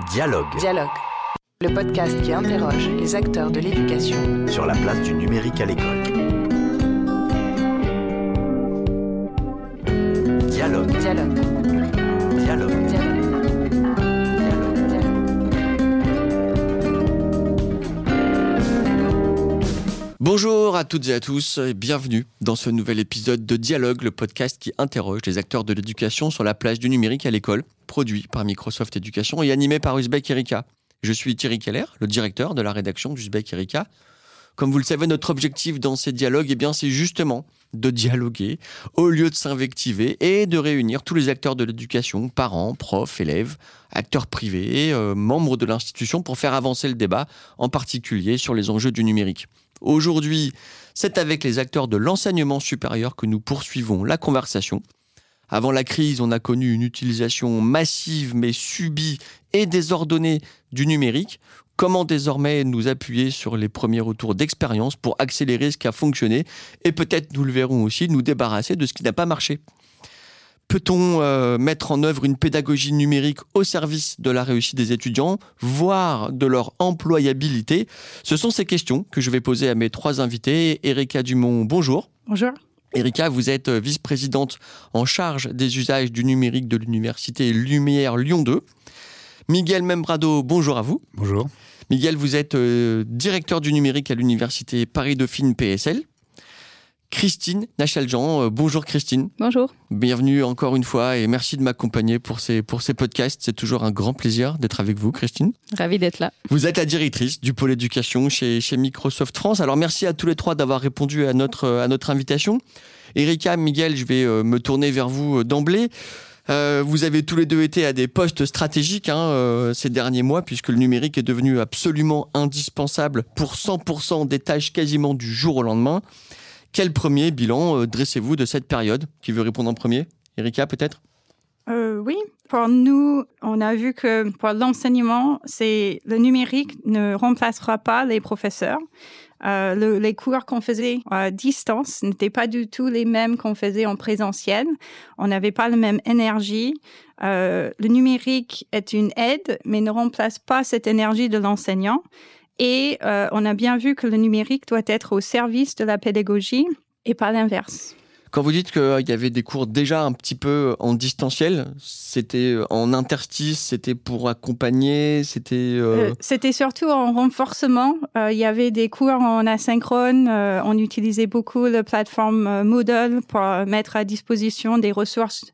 Dialogue Dialogue, le podcast qui interroge les acteurs de l'éducation. sur la place du numérique à l'école. Bonjour à toutes et à tous et bienvenue dans ce nouvel épisode de Dialogue, le podcast qui interroge les acteurs de l'éducation sur la place du numérique à l'école, produit par Microsoft Education et animé par Uzbek Erika. Je suis Thierry Keller, le directeur de la rédaction d'Uzbek Erika. Comme vous le savez, notre objectif dans ces dialogues, eh bien, c'est justement de dialoguer au lieu de s'invectiver et de réunir tous les acteurs de l'éducation, parents, profs, élèves, acteurs privés, euh, membres de l'institution pour faire avancer le débat, en particulier sur les enjeux du numérique. Aujourd'hui, c'est avec les acteurs de l'enseignement supérieur que nous poursuivons la conversation. Avant la crise, on a connu une utilisation massive mais subie et désordonnée du numérique. Comment désormais nous appuyer sur les premiers retours d'expérience pour accélérer ce qui a fonctionné et peut-être, nous le verrons aussi, nous débarrasser de ce qui n'a pas marché? Peut-on euh, mettre en œuvre une pédagogie numérique au service de la réussite des étudiants, voire de leur employabilité? Ce sont ces questions que je vais poser à mes trois invités. Erika Dumont, bonjour. Bonjour. Erika, vous êtes euh, vice-présidente en charge des usages du numérique de l'université Lumière Lyon 2. Miguel Membrado, bonjour à vous. Bonjour. Miguel, vous êtes euh, directeur du numérique à l'université Paris-Dauphine PSL. Christine Nachaljean, euh, bonjour Christine. Bonjour. Bienvenue encore une fois et merci de m'accompagner pour ces, pour ces podcasts. C'est toujours un grand plaisir d'être avec vous, Christine. Ravi d'être là. Vous êtes la directrice du pôle éducation chez, chez Microsoft France. Alors merci à tous les trois d'avoir répondu à notre, à notre invitation. Erika, Miguel, je vais euh, me tourner vers vous euh, d'emblée. Euh, vous avez tous les deux été à des postes stratégiques hein, euh, ces derniers mois, puisque le numérique est devenu absolument indispensable pour 100% des tâches quasiment du jour au lendemain. Quel premier bilan euh, dressez-vous de cette période? Qui veut répondre en premier? Erika, peut-être? Euh, oui, pour nous, on a vu que pour l'enseignement, c'est le numérique ne remplacera pas les professeurs. Euh, le- les cours qu'on faisait à distance n'étaient pas du tout les mêmes qu'on faisait en présentiel. On n'avait pas la même énergie. Le numérique est une aide, mais ne remplace pas cette énergie de l'enseignant. Et euh, on a bien vu que le numérique doit être au service de la pédagogie et pas l'inverse. Quand vous dites qu'il y avait des cours déjà un petit peu en distanciel, c'était en interstice, c'était pour accompagner, c'était... euh, Euh, C'était surtout en renforcement. Euh, il y avait des cours en asynchrone. Euh, on utilisait beaucoup la plateforme euh, Moodle pour euh, mettre à disposition des ressources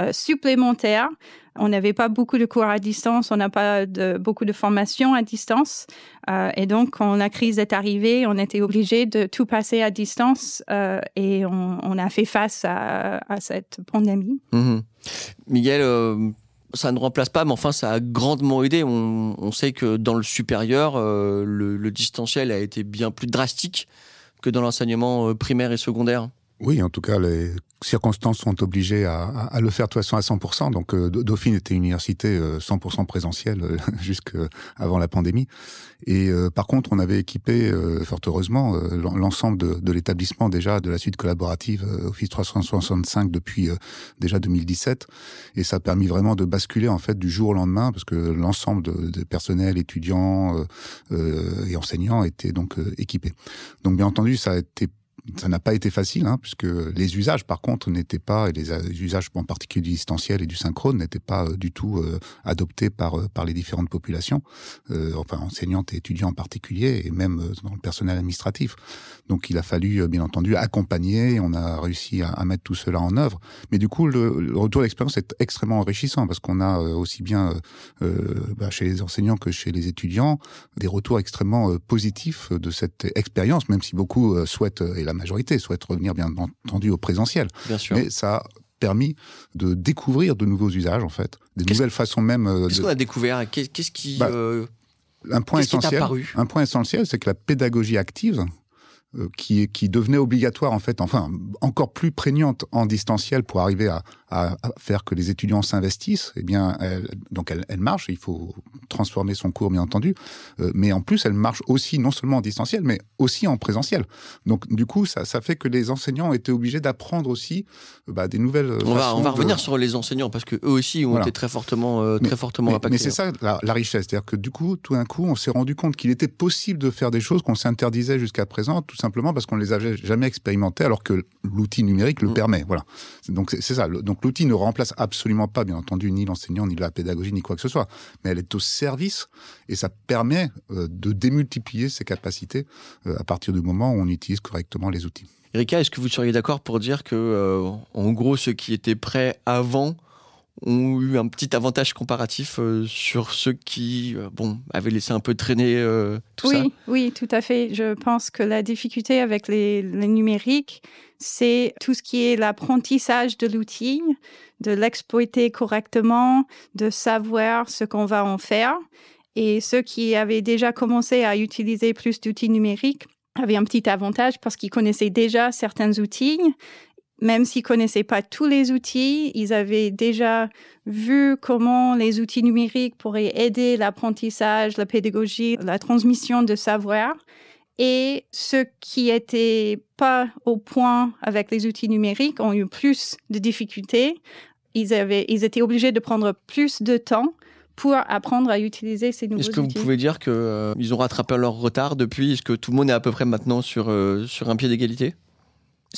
euh, supplémentaires. On n'avait pas beaucoup de cours à distance, on n'a pas beaucoup de formations à distance. Euh, et donc, quand la crise est arrivée, on était obligé de tout passer à distance euh, et on, a fait face à, cette pandémie. Mhm. Miguel, euh, ça ne remplace pas, mais enfin, ça a grandement aidé. On, sait que dans le supérieur, le, distanciel a été bien plus drastique que dans l'enseignement primaire et secondaire. Oui, en tout cas, les circonstances sont obligées à, à- à le faire de toute façon à 100%. Donc, euh, Dauphine était une université euh, 100% présentielle euh, jusqu'avant la pandémie. Et euh, par contre, on avait équipé, euh, fort heureusement, euh, l'en- l'ensemble de, de l'établissement déjà de la suite collaborative euh, Office 365 depuis euh, déjà 2017. Et ça a permis vraiment de basculer en fait du jour au lendemain parce que l'ensemble de, des personnels, étudiants euh, euh, et enseignants étaient donc euh, équipés. Donc, bien entendu, ça a été ça n'a pas été facile, hein, puisque les usages, par contre, n'étaient pas, et les euh, usages en particulier du distanciel et du synchrone, n'étaient pas euh, du tout euh, adoptés par, euh, par les différentes populations, euh, enfin enseignantes et étudiants en particulier, et même dans le personnel administratif. Donc il a fallu, bien entendu, accompagner, on a réussi à, à mettre tout cela en œuvre. Mais du coup, le, le retour d'expérience est extrêmement enrichissant, parce qu'on a aussi bien euh, bah, chez les enseignants que chez les étudiants des retours extrêmement positifs de cette expérience, même si beaucoup souhaitent, et la majorité souhaite revenir bien entendu au présentiel. Bien sûr. Mais ça a permis de découvrir de nouveaux usages, en fait, des nouvelles façons même. euh, Qu'est-ce de- qu'on a découvert? Qu'est- Qu'est-ce qui... Bah, euh, Un point essentiel. Un point essentiel, c'est que la pédagogie active qui, qui devenait obligatoire en fait, enfin encore plus prégnante en distanciel pour arriver à, à, faire que les étudiants s'investissent, eh bien, elle, donc elle, elle, marche. Il faut transformer son cours, bien entendu, euh, mais en plus, elle marche aussi non seulement en distanciel, mais aussi en présentiel. Donc, du coup, ça, ça fait que les enseignants étaient obligés d'apprendre aussi bah, des nouvelles. On va, on va revenir sur les enseignants parce que eux aussi ont voilà. été très fortement, euh, mais, très fortement mais, impactés. Mais c'est ça la, la richesse, c'est-à-dire que du coup, tout d'un coup, on s'est rendu compte qu'il était possible de faire des choses qu'on s'interdisait jusqu'à présent, tout simplement parce qu'on les avait jamais expérimentées, alors que l'outil numérique le mmh. permet. Voilà. Donc c'est ça. Donc l'outil ne remplace absolument pas, bien entendu, ni l'enseignant, ni la pédagogie, ni quoi que ce soit, mais elle est au service et ça permet euh, de démultiplier ses capacités euh, à partir du moment où on utilise correctement les outils. Erika, est-ce que vous seriez d'accord pour dire que, euh, en gros, ceux qui étaient prêts avant ont eu un petit avantage comparatif euh, sur ceux qui euh, bon, avaient laissé un peu traîner euh, tout oui, ça Oui, tout à fait. Je pense que la difficulté avec les, les numériques, c'est tout ce qui est l'apprentissage de l'outil, de l'exploiter correctement, de savoir ce qu'on va en faire. Et ceux qui avaient déjà commencé à utiliser plus d'outils numériques avaient un petit avantage parce qu'ils connaissaient déjà certains outils même s'ils connaissaient pas tous les outils, ils avaient déjà vu comment les outils numériques pourraient aider l'apprentissage, la pédagogie, la transmission de savoir. Et ceux qui étaient pas au point avec les outils numériques ont eu plus de difficultés. Ils avaient, ils étaient obligés de prendre plus de temps pour apprendre à utiliser ces nouveaux outils. Est-ce que vous pouvez dire qu'ils euh, ont rattrapé leur retard depuis? Est-ce que tout le monde est à peu près maintenant sur, euh, sur un pied d'égalité?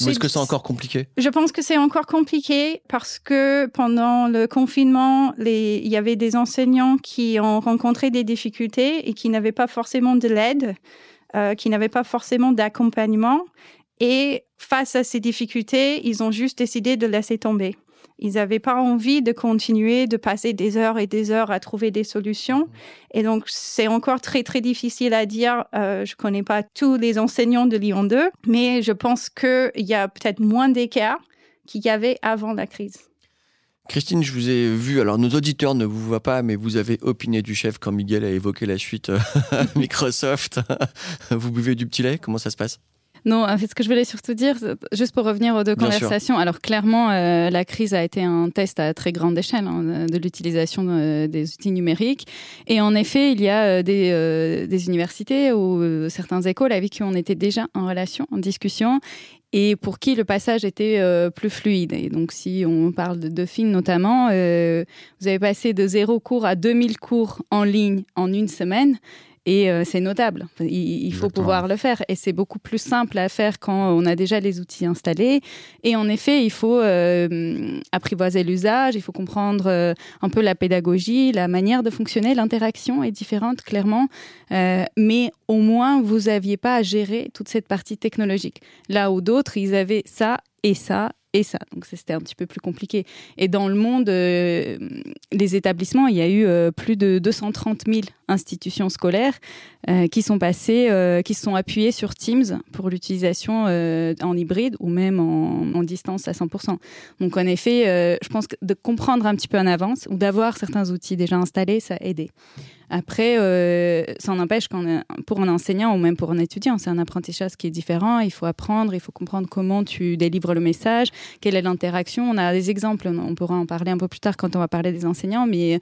Ou est-ce que c'est encore compliqué? Je pense que c'est encore compliqué parce que pendant le confinement, les... il y avait des enseignants qui ont rencontré des difficultés et qui n'avaient pas forcément de l'aide, euh, qui n'avaient pas forcément d'accompagnement. Et face à ces difficultés, ils ont juste décidé de laisser tomber. Ils n'avaient pas envie de continuer de passer des heures et des heures à trouver des solutions. Et donc, c'est encore très, très difficile à dire. Euh, je connais pas tous les enseignants de Lyon 2, mais je pense qu'il y a peut-être moins d'écart qu'il y avait avant la crise. Christine, je vous ai vu, alors nos auditeurs ne vous voient pas, mais vous avez opiné du chef quand Miguel a évoqué la suite Microsoft. vous buvez du petit lait, comment ça se passe? Non, en fait, ce que je voulais surtout dire, juste pour revenir aux deux Bien conversations, sûr. alors clairement, euh, la crise a été un test à très grande échelle hein, de l'utilisation de, des outils numériques. Et en effet, il y a euh, des, euh, des, universités ou certains écoles avec qui on était déjà en relation, en discussion, et pour qui le passage était euh, plus fluide. Et donc, si on parle de Dauphine notamment, euh, vous avez passé de zéro cours à 2000 cours en ligne en une semaine. Et euh, c'est notable. Il, il faut Exactement. pouvoir le faire. Et c'est beaucoup plus simple à faire quand on a déjà les outils installés. Et en effet, il faut euh, apprivoiser l'usage, il faut comprendre euh, un peu la pédagogie, la manière de fonctionner. L'interaction est différente, clairement. Mais au moins, vous n'aviez pas à gérer toute cette partie technologique. Là où d'autres, ils avaient ça et ça et ça. Donc c'était un petit peu plus compliqué. Et dans le monde, euh, les établissements, il y a eu euh, plus de 230 000 institutions scolaires euh, qui sont passées, euh, qui se sont appuyées sur Teams pour l'utilisation en hybride ou même en, en, distance à 100%. Donc en effet, je pense que de comprendre un petit peu en avance ou d'avoir certains outils déjà installés, ça a aidé. Après, euh, ça n'empêche qu'en pour un enseignant ou même pour un étudiant, c'est un apprentissage qui est différent. Il faut apprendre, il faut comprendre comment tu délivres le message, quelle est l'interaction. On a des exemples, on pourra en parler un peu plus tard quand on va parler des enseignants, mais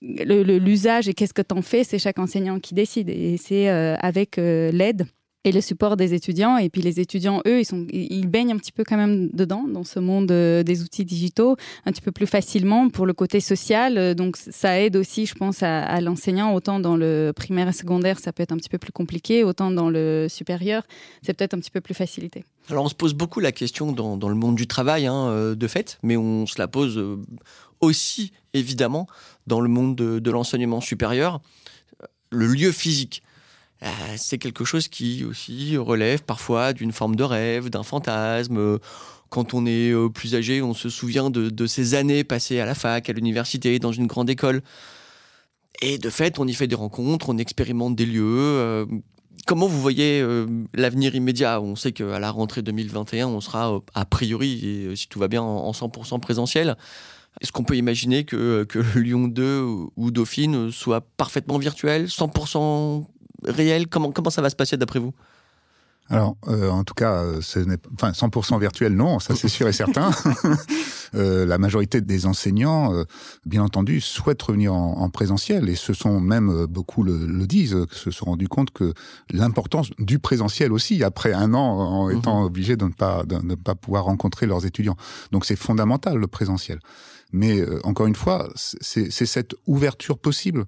l'usage et qu'est-ce que tu en fais, c'est chaque enseignant qui décide. Et c'est euh, avec euh, l'aide et le support des étudiants. Et puis les étudiants, eux, ils, sont, ils baignent un petit peu quand même dedans, dans ce monde euh, des outils digitaux, un petit peu plus facilement pour le côté social. Euh, Donc ça aide aussi, je pense, à, l'enseignant. Autant dans le primaire et secondaire, ça peut être un petit peu plus compliqué, autant dans le supérieur, c'est peut-être un petit peu plus facilité. Alors on se pose beaucoup la question dans, dans le monde du travail, hein, euh, de fait, mais on se la pose aussi, évidemment, dans le monde de, de l'enseignement supérieur. Le lieu physique euh, c'est quelque chose qui aussi relève parfois d'une forme de rêve, d'un fantasme. Quand on est euh, plus âgé, on se souvient de, ces années passées à la fac, à l'université, dans une grande école. Et de fait, on y fait des rencontres, on expérimente des lieux. Euh, comment vous voyez euh, l'avenir immédiat? On sait qu'à la rentrée 2021, on sera a priori, et, si tout va bien, en 100% présentiel. Est-ce qu'on peut imaginer que, que Lyon 2 ou Dauphine soit parfaitement virtuel, 100% réel comment, comment ça va se passer d'après vous Alors, euh, en tout cas, euh, ce n'est enfin 100% virtuel, non, ça c'est sûr et certain. euh, la majorité des enseignants, bien entendu, souhaitent revenir en, en, présentiel et ce sont même beaucoup le, le disent, se sont rendus compte que l'importance du présentiel aussi, après un an en étant mmh. obligés de ne pas de ne pas pouvoir rencontrer leurs étudiants. Donc c'est fondamental le présentiel. Mais euh, encore une fois, c'est cette ouverture possible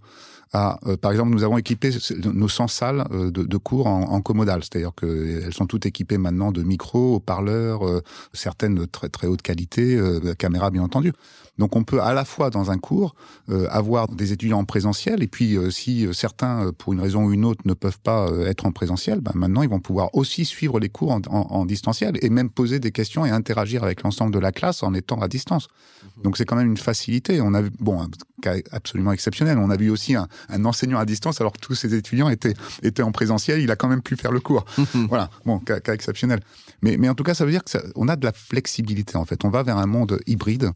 à, euh, par exemple, nous avons équipé nos 100 salles euh, de, de, cours en, en commodal, c'est-à-dire qu'elles sont toutes équipées maintenant de micros, haut-parleurs, euh, certaines de très très haute qualité, caméras bien entendu. Donc on peut à la fois dans un cours avoir des étudiants en présentiel et puis si certains, pour une raison ou une autre, ne peuvent pas être en présentiel, ben maintenant ils vont pouvoir aussi suivre les cours en, en, en distanciel et même poser des questions et interagir avec l'ensemble de la classe en étant à distance. Donc c'est quand même une facilité. On a vu, bon, un cas absolument exceptionnel. On a vu aussi un, un enseignant à distance alors que tous ses étudiants étaient, étaient en présentiel. Il a quand même pu faire le cours. voilà, bon, cas, cas exceptionnel. Mais, mais en tout cas, ça veut dire que ça, on a de la flexibilité en fait. On va vers un monde hybride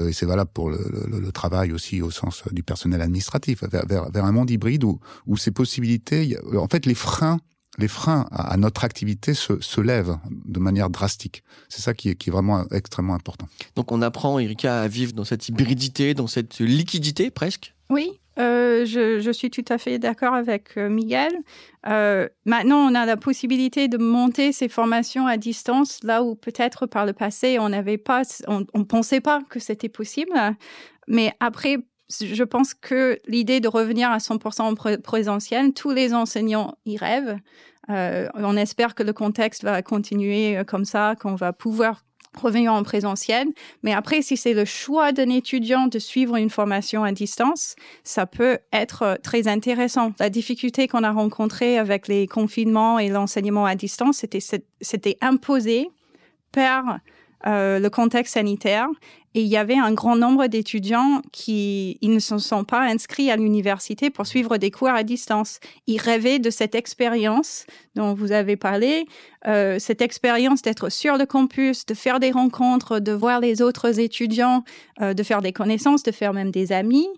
et c'est valable pour le, le, le, travail aussi au sens du personnel administratif, vers, vers, vers un monde hybride où, où ces possibilités, en fait, les freins les freins à notre activité se, se lèvent de manière drastique. C'est ça qui est, qui est, vraiment extrêmement important. Donc on apprend, Erika, à vivre dans cette hybridité, dans cette liquidité presque? Oui, euh, je, je, suis tout à fait d'accord avec euh, Miguel. Euh, maintenant, on a la possibilité de monter ces formations à distance, là où peut-être par le passé, on n'avait pas, on ne pensait pas que c'était possible. Mais après, je pense que l'idée de revenir à 100% en présentiel, tous les enseignants y rêvent. Euh, on espère que le contexte va continuer comme ça, qu'on va pouvoir revenir en présentiel. Mais après, si c'est le choix d'un étudiant de suivre une formation à distance, ça peut être très intéressant. La difficulté qu'on a rencontrée avec les confinements et l'enseignement à distance, c'était, imposé par euh, le contexte sanitaire et il y avait un grand nombre d'étudiants qui ils ne se sont pas inscrits à l'université pour suivre des cours à distance. Ils rêvaient de cette expérience dont vous avez parlé, euh, cette expérience d'être sur le campus, de faire des rencontres, de voir les autres étudiants, euh, de faire des connaissances, de faire même des amis,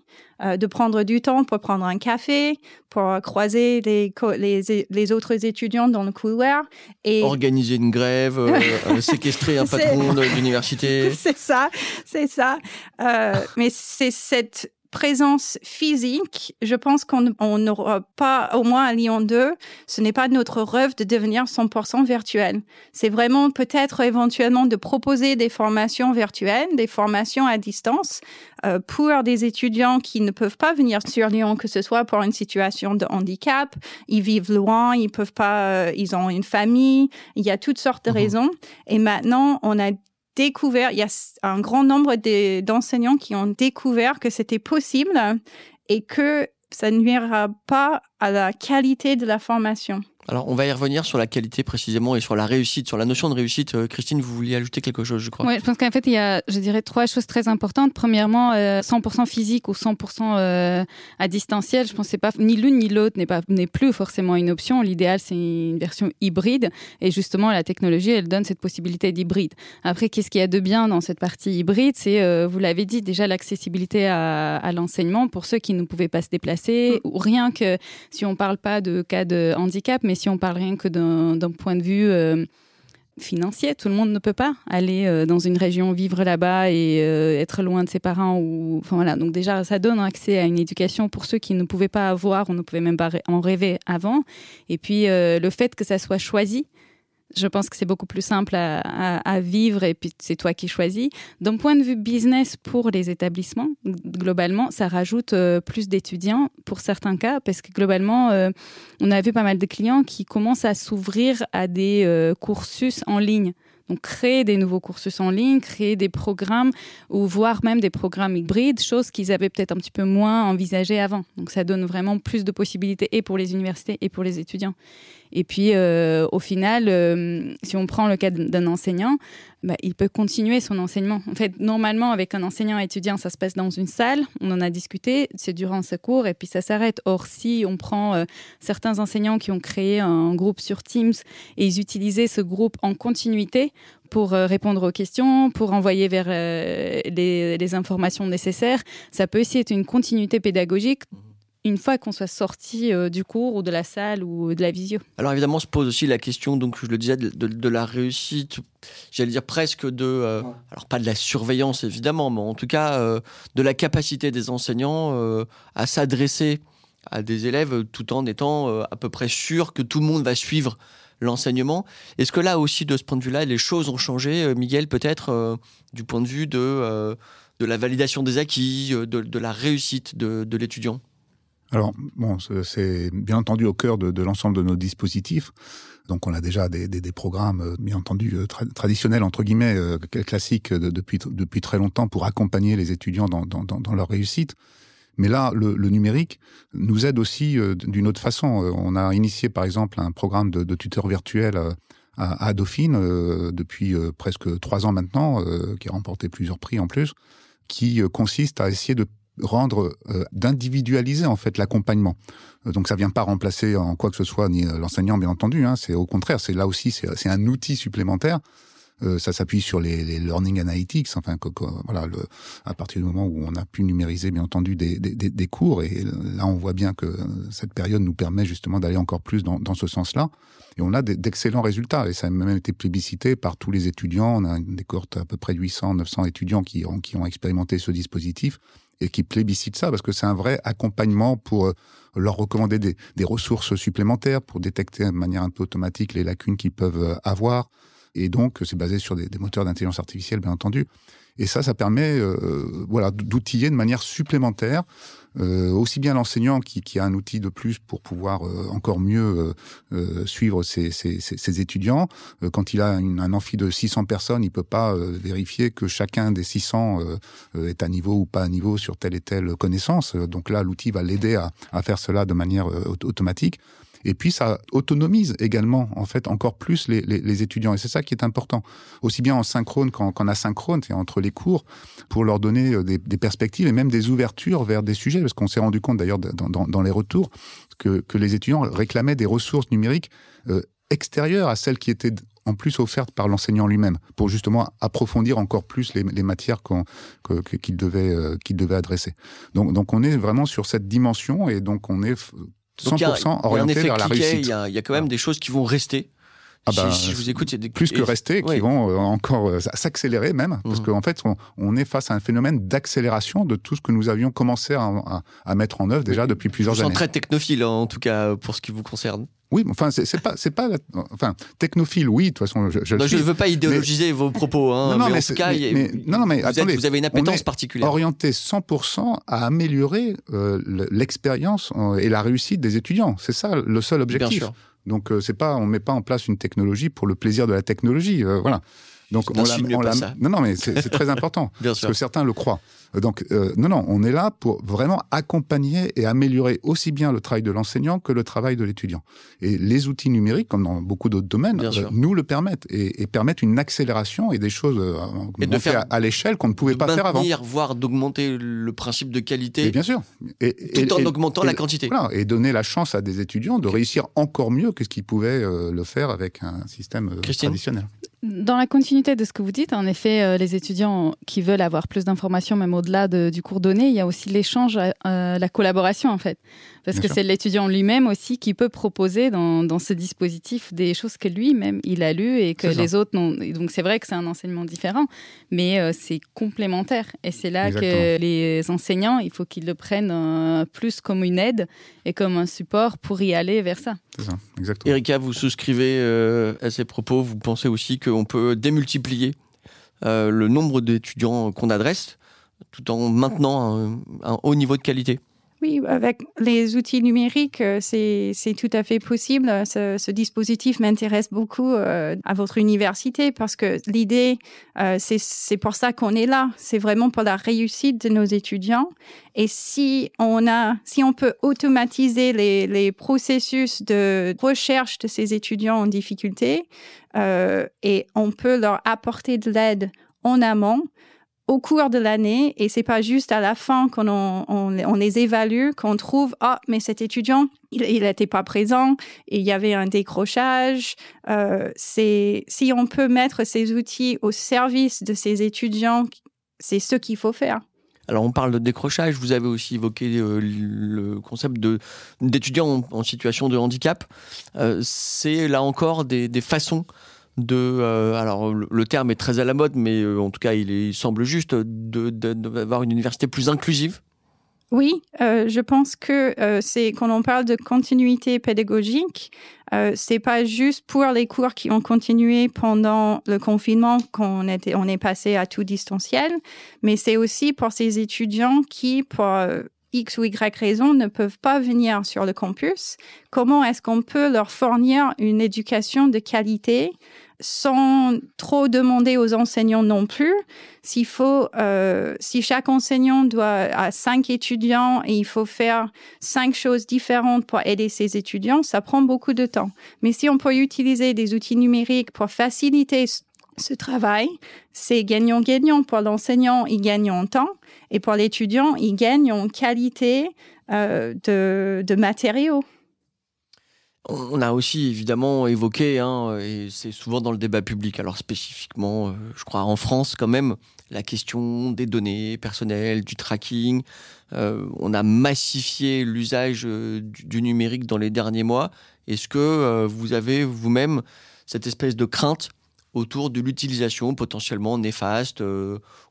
euh, de prendre du temps pour prendre un café, pour croiser les, les, les autres étudiants dans le couloir. Et... Organiser une grève, euh, séquestrer un patron de l'université. C'est ça c'est ça. Euh, mais c'est cette présence physique, je pense qu'on n'aura pas, au moins à Lyon 2, ce n'est pas notre rêve de devenir 100% virtuel. C'est vraiment peut-être éventuellement de proposer des formations virtuelles, des formations à distance euh, pour des étudiants qui ne peuvent pas venir sur Lyon, que ce soit pour une situation de handicap, ils vivent loin, ils peuvent pas, euh, ils ont une famille, il y a toutes sortes de mmh. raisons. Et maintenant, on a découvert, il y a un grand nombre d'enseignants qui ont découvert que c'était possible et que ça ne nuira pas à la qualité de la formation. Alors, on va y revenir sur la qualité précisément et sur la réussite, sur la notion de réussite. Euh, Christine, vous vouliez ajouter quelque chose, je crois. Oui, je pense qu'en fait, il y a, je dirais, trois choses très importantes. Premièrement, euh, 100% physique ou 100% euh, à distanciel. Je pense que pas ni l'une ni l'autre n'est pas n'est plus forcément une option. L'idéal, c'est une version hybride. Et justement, la technologie, elle donne cette possibilité d'hybride. Après, qu'est-ce qu'il y a de bien dans cette partie hybride? C'est, euh, vous l'avez dit, déjà l'accessibilité à, à l'enseignement pour ceux qui ne pouvaient pas se déplacer mmh. ou rien que si on parle pas de cas de handicap, mais si on parle rien que d'un point de vue euh, financier, tout le monde ne peut pas aller euh, dans une région, vivre là-bas et euh, être loin de ses parents. Ou, enfin, voilà. Donc déjà, ça donne accès à une éducation pour ceux qui ne pouvaient pas avoir, on ne pouvait même pas en rêver avant. Et puis le fait que ça soit choisi, je pense que c'est beaucoup plus simple à, vivre et puis c'est toi qui choisis. D'un point de vue business pour les établissements, globalement, ça rajoute euh, plus d'étudiants pour certains cas parce que globalement, euh, on a vu pas mal de clients qui commencent à s'ouvrir à des euh, cursus en ligne. Donc créer des nouveaux cursus en ligne, créer des programmes ou voire même des programmes hybrides, chose qu'ils avaient peut-être un petit peu moins envisagé avant. Donc ça donne vraiment plus de possibilités et pour les universités et pour les étudiants. Et puis, euh, au final, euh, si on prend le cas d'un enseignant, bah, il peut continuer son enseignement. En fait, normalement, avec un enseignant étudiant, ça se passe dans une salle, on en a discuté, c'est durant ce cours, et puis ça s'arrête. Or, si on prend euh, certains enseignants qui ont créé un groupe sur Teams et ils utilisaient ce groupe en continuité pour répondre aux questions, pour envoyer vers les informations nécessaires, ça peut aussi être une continuité pédagogique une fois qu'on soit sorti euh, du cours ou de la salle ou de la visio. Alors évidemment, se pose aussi la question, donc je le disais, de, de- de la réussite, j'allais dire presque de, euh, alors pas de la surveillance évidemment, mais en tout cas euh, de la capacité des enseignants euh, à s'adresser à des élèves tout en étant euh, à peu près sûr que tout le monde va suivre l'enseignement. Est-ce que là aussi, de ce point de vue-là, les choses ont changé, euh, Miguel, peut-être euh, du point de vue de, euh, de la validation des acquis, euh, de, de la réussite de, de l'étudiant? Alors, bon, c'est- bien entendu au cœur de, l'ensemble de nos dispositifs. Donc, on a déjà des, programmes, euh, bien entendu, euh, tra- traditionnels, entre guillemets, euh, classiques de- depuis, depuis très longtemps pour accompagner les étudiants dans, leur réussite. Mais là, le, numérique nous aide aussi d'une autre façon. On a initié, par exemple, un programme de, de tuteurs virtuels euh, à, Dauphine depuis presque trois ans maintenant, qui a remporté plusieurs prix en plus, qui consiste à essayer de rendre euh, d'individualiser en fait l'accompagnement. Euh, Donc ça vient pas remplacer en quoi que ce soit ni euh, l'enseignant bien entendu. Hein, c'est au contraire, c'est là aussi c'est un outil supplémentaire. Euh, ça s'appuie sur les, les learning analytics. Enfin, que- que- voilà, le, à partir du moment où on a pu numériser bien entendu des, des, des- cours, et là on voit bien que cette période nous permet justement d'aller encore plus dans, dans ce sens-là. Et on a d'excellents résultats. Et ça a même été plébiscité par tous les étudiants. On a des cohortes à peu près de 800, 900 étudiants qui ont, qui ont expérimenté ce dispositif et qui plébiscitent ça parce que c'est un vrai accompagnement pour euh, leur recommander des, ressources supplémentaires pour détecter de manière un peu automatique les lacunes qu'ils peuvent euh, avoir. Et donc, c'est basé sur des, des moteurs d'intelligence artificielle, bien entendu. Et ça, ça permet euh, voilà, d'outiller de manière supplémentaire euh, aussi bien l'enseignant qui, qui a un outil de plus pour pouvoir euh, encore mieux euh, euh, suivre ses, ses, ses- ses étudiants. Euh, quand il a une- un amphi de 600 personnes, il peut pas euh, vérifier que chacun des 600 euh, euh, est à niveau ou pas à niveau sur telle et telle connaissance. Donc là, l'outil va l'aider à, à faire cela de manière auto- automatique. Et puis ça autonomise également en fait encore plus les, les, les étudiants. Et c'est ça qui est important. Aussi bien en synchrone qu'en qu'en asynchrone c'est entre les cours pour leur donner euh, des, des perspectives et même des ouvertures vers des sujets. Parce qu'on s'est rendu compte d'ailleurs dans, dans, dans les retours que, que les étudiants réclamaient des ressources numériques euh, extérieures à celles qui étaient en plus offertes par l'enseignant lui-même pour justement approfondir encore plus les, les matières qu'il devait euh, devait adresser. Donc donc on est vraiment sur cette dimension et donc on est f- Donc, il y a- 100% il y a un orienté vers la réussite Il y, a, il y a quand même des choses qui vont rester. Ah bah, si je vous écoute, c'est des- plus que rester, qui vont euh, encore euh, s'accélérer même, parce Mhm. qu'en fait, on, on est face à un phénomène d'accélération de tout ce que nous avions commencé à, à- à mettre en œuvre déjà Oui. depuis Je plusieurs vous sens années. très technophile, hein, en tout cas, pour ce qui vous concerne. Oui, enfin, c'est pas, c'est pas, enfin, technophile, oui, de toute façon, je, je Non, je ne veux pas idéologiser vos propos, hein, Non, non, mais, mais en tout cas, mais- il y a- mais- non, non, mais vous, êtes- attendez, vous avez une on appétence est particulière. orienté 100% à améliorer euh, le- l'expérience euh, et la réussite des étudiants. C'est ça le seul Bien objectif. sûr. Donc euh, c'est pas, on met pas en place une technologie pour le plaisir de la technologie, euh, voilà. Donc on la, on non non mais c'est très important Bien parce sûr. que certains le croient. Donc euh, non non, on est là pour vraiment accompagner et améliorer aussi bien le travail de l'enseignant que le travail de l'étudiant. Et les outils numériques, comme dans beaucoup d'autres domaines, euh, nous le permettent et, et permettent une accélération et des choses euh, Et de montées faire- à, à l'échelle qu'on ne pouvait de pas faire avant. voire d'augmenter le principe de Et qualité, bien sûr. Et, tout et- en et- augmentant et- la quantité. Voilà, et donner la chance à des étudiants de réussir encore mieux que ce qu'ils pouvaient le faire avec un système Christine traditionnel. Dans la continuité de ce que vous dites, en effet, euh, les étudiants qui veulent avoir plus d'informations, même au-delà de- du cours donné, il y a aussi l'échange, euh, la collaboration en fait. Parce Bien que sûr. c'est l'étudiant lui-même aussi qui peut proposer dans, dans ce dispositif des choses que lui-même il a lues et que C'est ça. les autres n'ont. et Donc c'est vrai que c'est un enseignement différent, mais euh, c'est complémentaire. Et c'est là que les enseignants, il faut qu'ils le prennent euh, plus comme une aide et comme un support pour y aller vers ça. C'est ça, exactement. Erika, vous souscrivez euh, à ces propos. Vous pensez aussi qu'on peut démultiplier euh, le nombre d'étudiants qu'on adresse tout en maintenant un, un haut niveau de qualité? Oui, avec les outils numériques, euh, c'est tout à fait possible. Ce, dispositif m'intéresse beaucoup euh, à votre université parce que l'idée, euh, c'est pour ça qu'on est là. C'est vraiment pour la réussite de nos étudiants. Et si on a, si on peut automatiser les, processus de recherche de ces étudiants en difficulté et on peut leur apporter de l'aide en amont, au cours de l'année et c'est pas juste à la fin qu'on on, on, on les évalue qu'on trouve ah mais cet étudiant il n'était pas présent il y avait un décrochage euh, si on peut mettre ces outils au service de ces étudiants c'est ce qu'il faut faire Alors on parle de décrochage, vous avez aussi évoqué euh, le concept d'étudiants en, situation de handicap. Euh, c'est là encore des, façons de... Euh, alors le, terme est très à la mode, mais en tout cas il, semble juste d'avoir une université plus inclusive. Oui, je pense que c'est quand on parle de continuité pédagogique, euh, c'est pas juste pour les cours qui ont continué pendant le confinement qu'on on est passé à tout distanciel, mais c'est aussi pour ces étudiants qui, pour euh, X ou Y raison, ne peuvent pas venir sur le campus. Comment est-ce qu'on peut leur fournir une éducation de qualité sans trop demander aux enseignants non plus. S'il faut, euh, si chaque enseignant doit à cinq étudiants et il faut faire cinq choses différentes pour aider ses étudiants, ça prend beaucoup de temps. Mais si on peut utiliser des outils numériques pour faciliter ce travail, c'est gagnant-gagnant. Pour l'enseignant, il gagne en temps et pour l'étudiant, il gagne en qualité euh, de, de matériaux. On a aussi évidemment évoqué, hein, et c'est souvent dans le débat public, alors spécifiquement, euh, je crois en France quand même, la question des données personnelles, du tracking. Euh, on a massifié l'usage euh, du, numérique dans les derniers mois. Est-ce que vous avez vous-même cette espèce de crainte autour de l'utilisation potentiellement néfaste,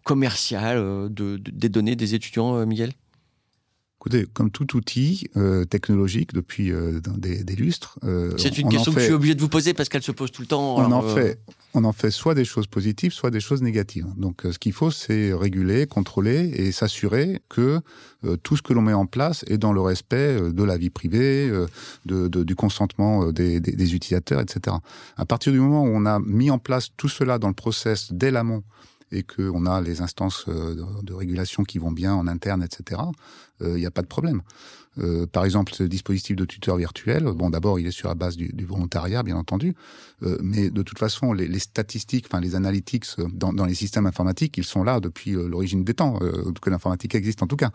commerciale des données des étudiants, Miguel? Écoutez, comme tout outil euh, technologique depuis euh, des, des, lustres. Euh, c'est une question que je suis obligé de vous poser parce qu'elle se pose tout le temps. On, en fait, on en fait soit des choses positives, soit des choses négatives. Donc ce qu'il faut, c'est réguler, contrôler et s'assurer que tout ce que l'on met en place est dans le respect de la vie privée, de, de, du consentement des, des, des utilisateurs, etc. À partir du moment où on a mis en place tout cela dans le process dès l'amont, et qu'on a les instances de, régulation qui vont bien en interne, etc., il n'y a pas de problème. Euh, par exemple, ce dispositif de tuteur virtuel, bon, d'abord, il est sur la base du, du volontariat, bien entendu, euh, mais de toute façon, les, les, statistiques, enfin les analytics euh, dans, dans, les systèmes informatiques, ils sont là depuis euh, l'origine des temps, euh, que l'informatique existe en tout cas.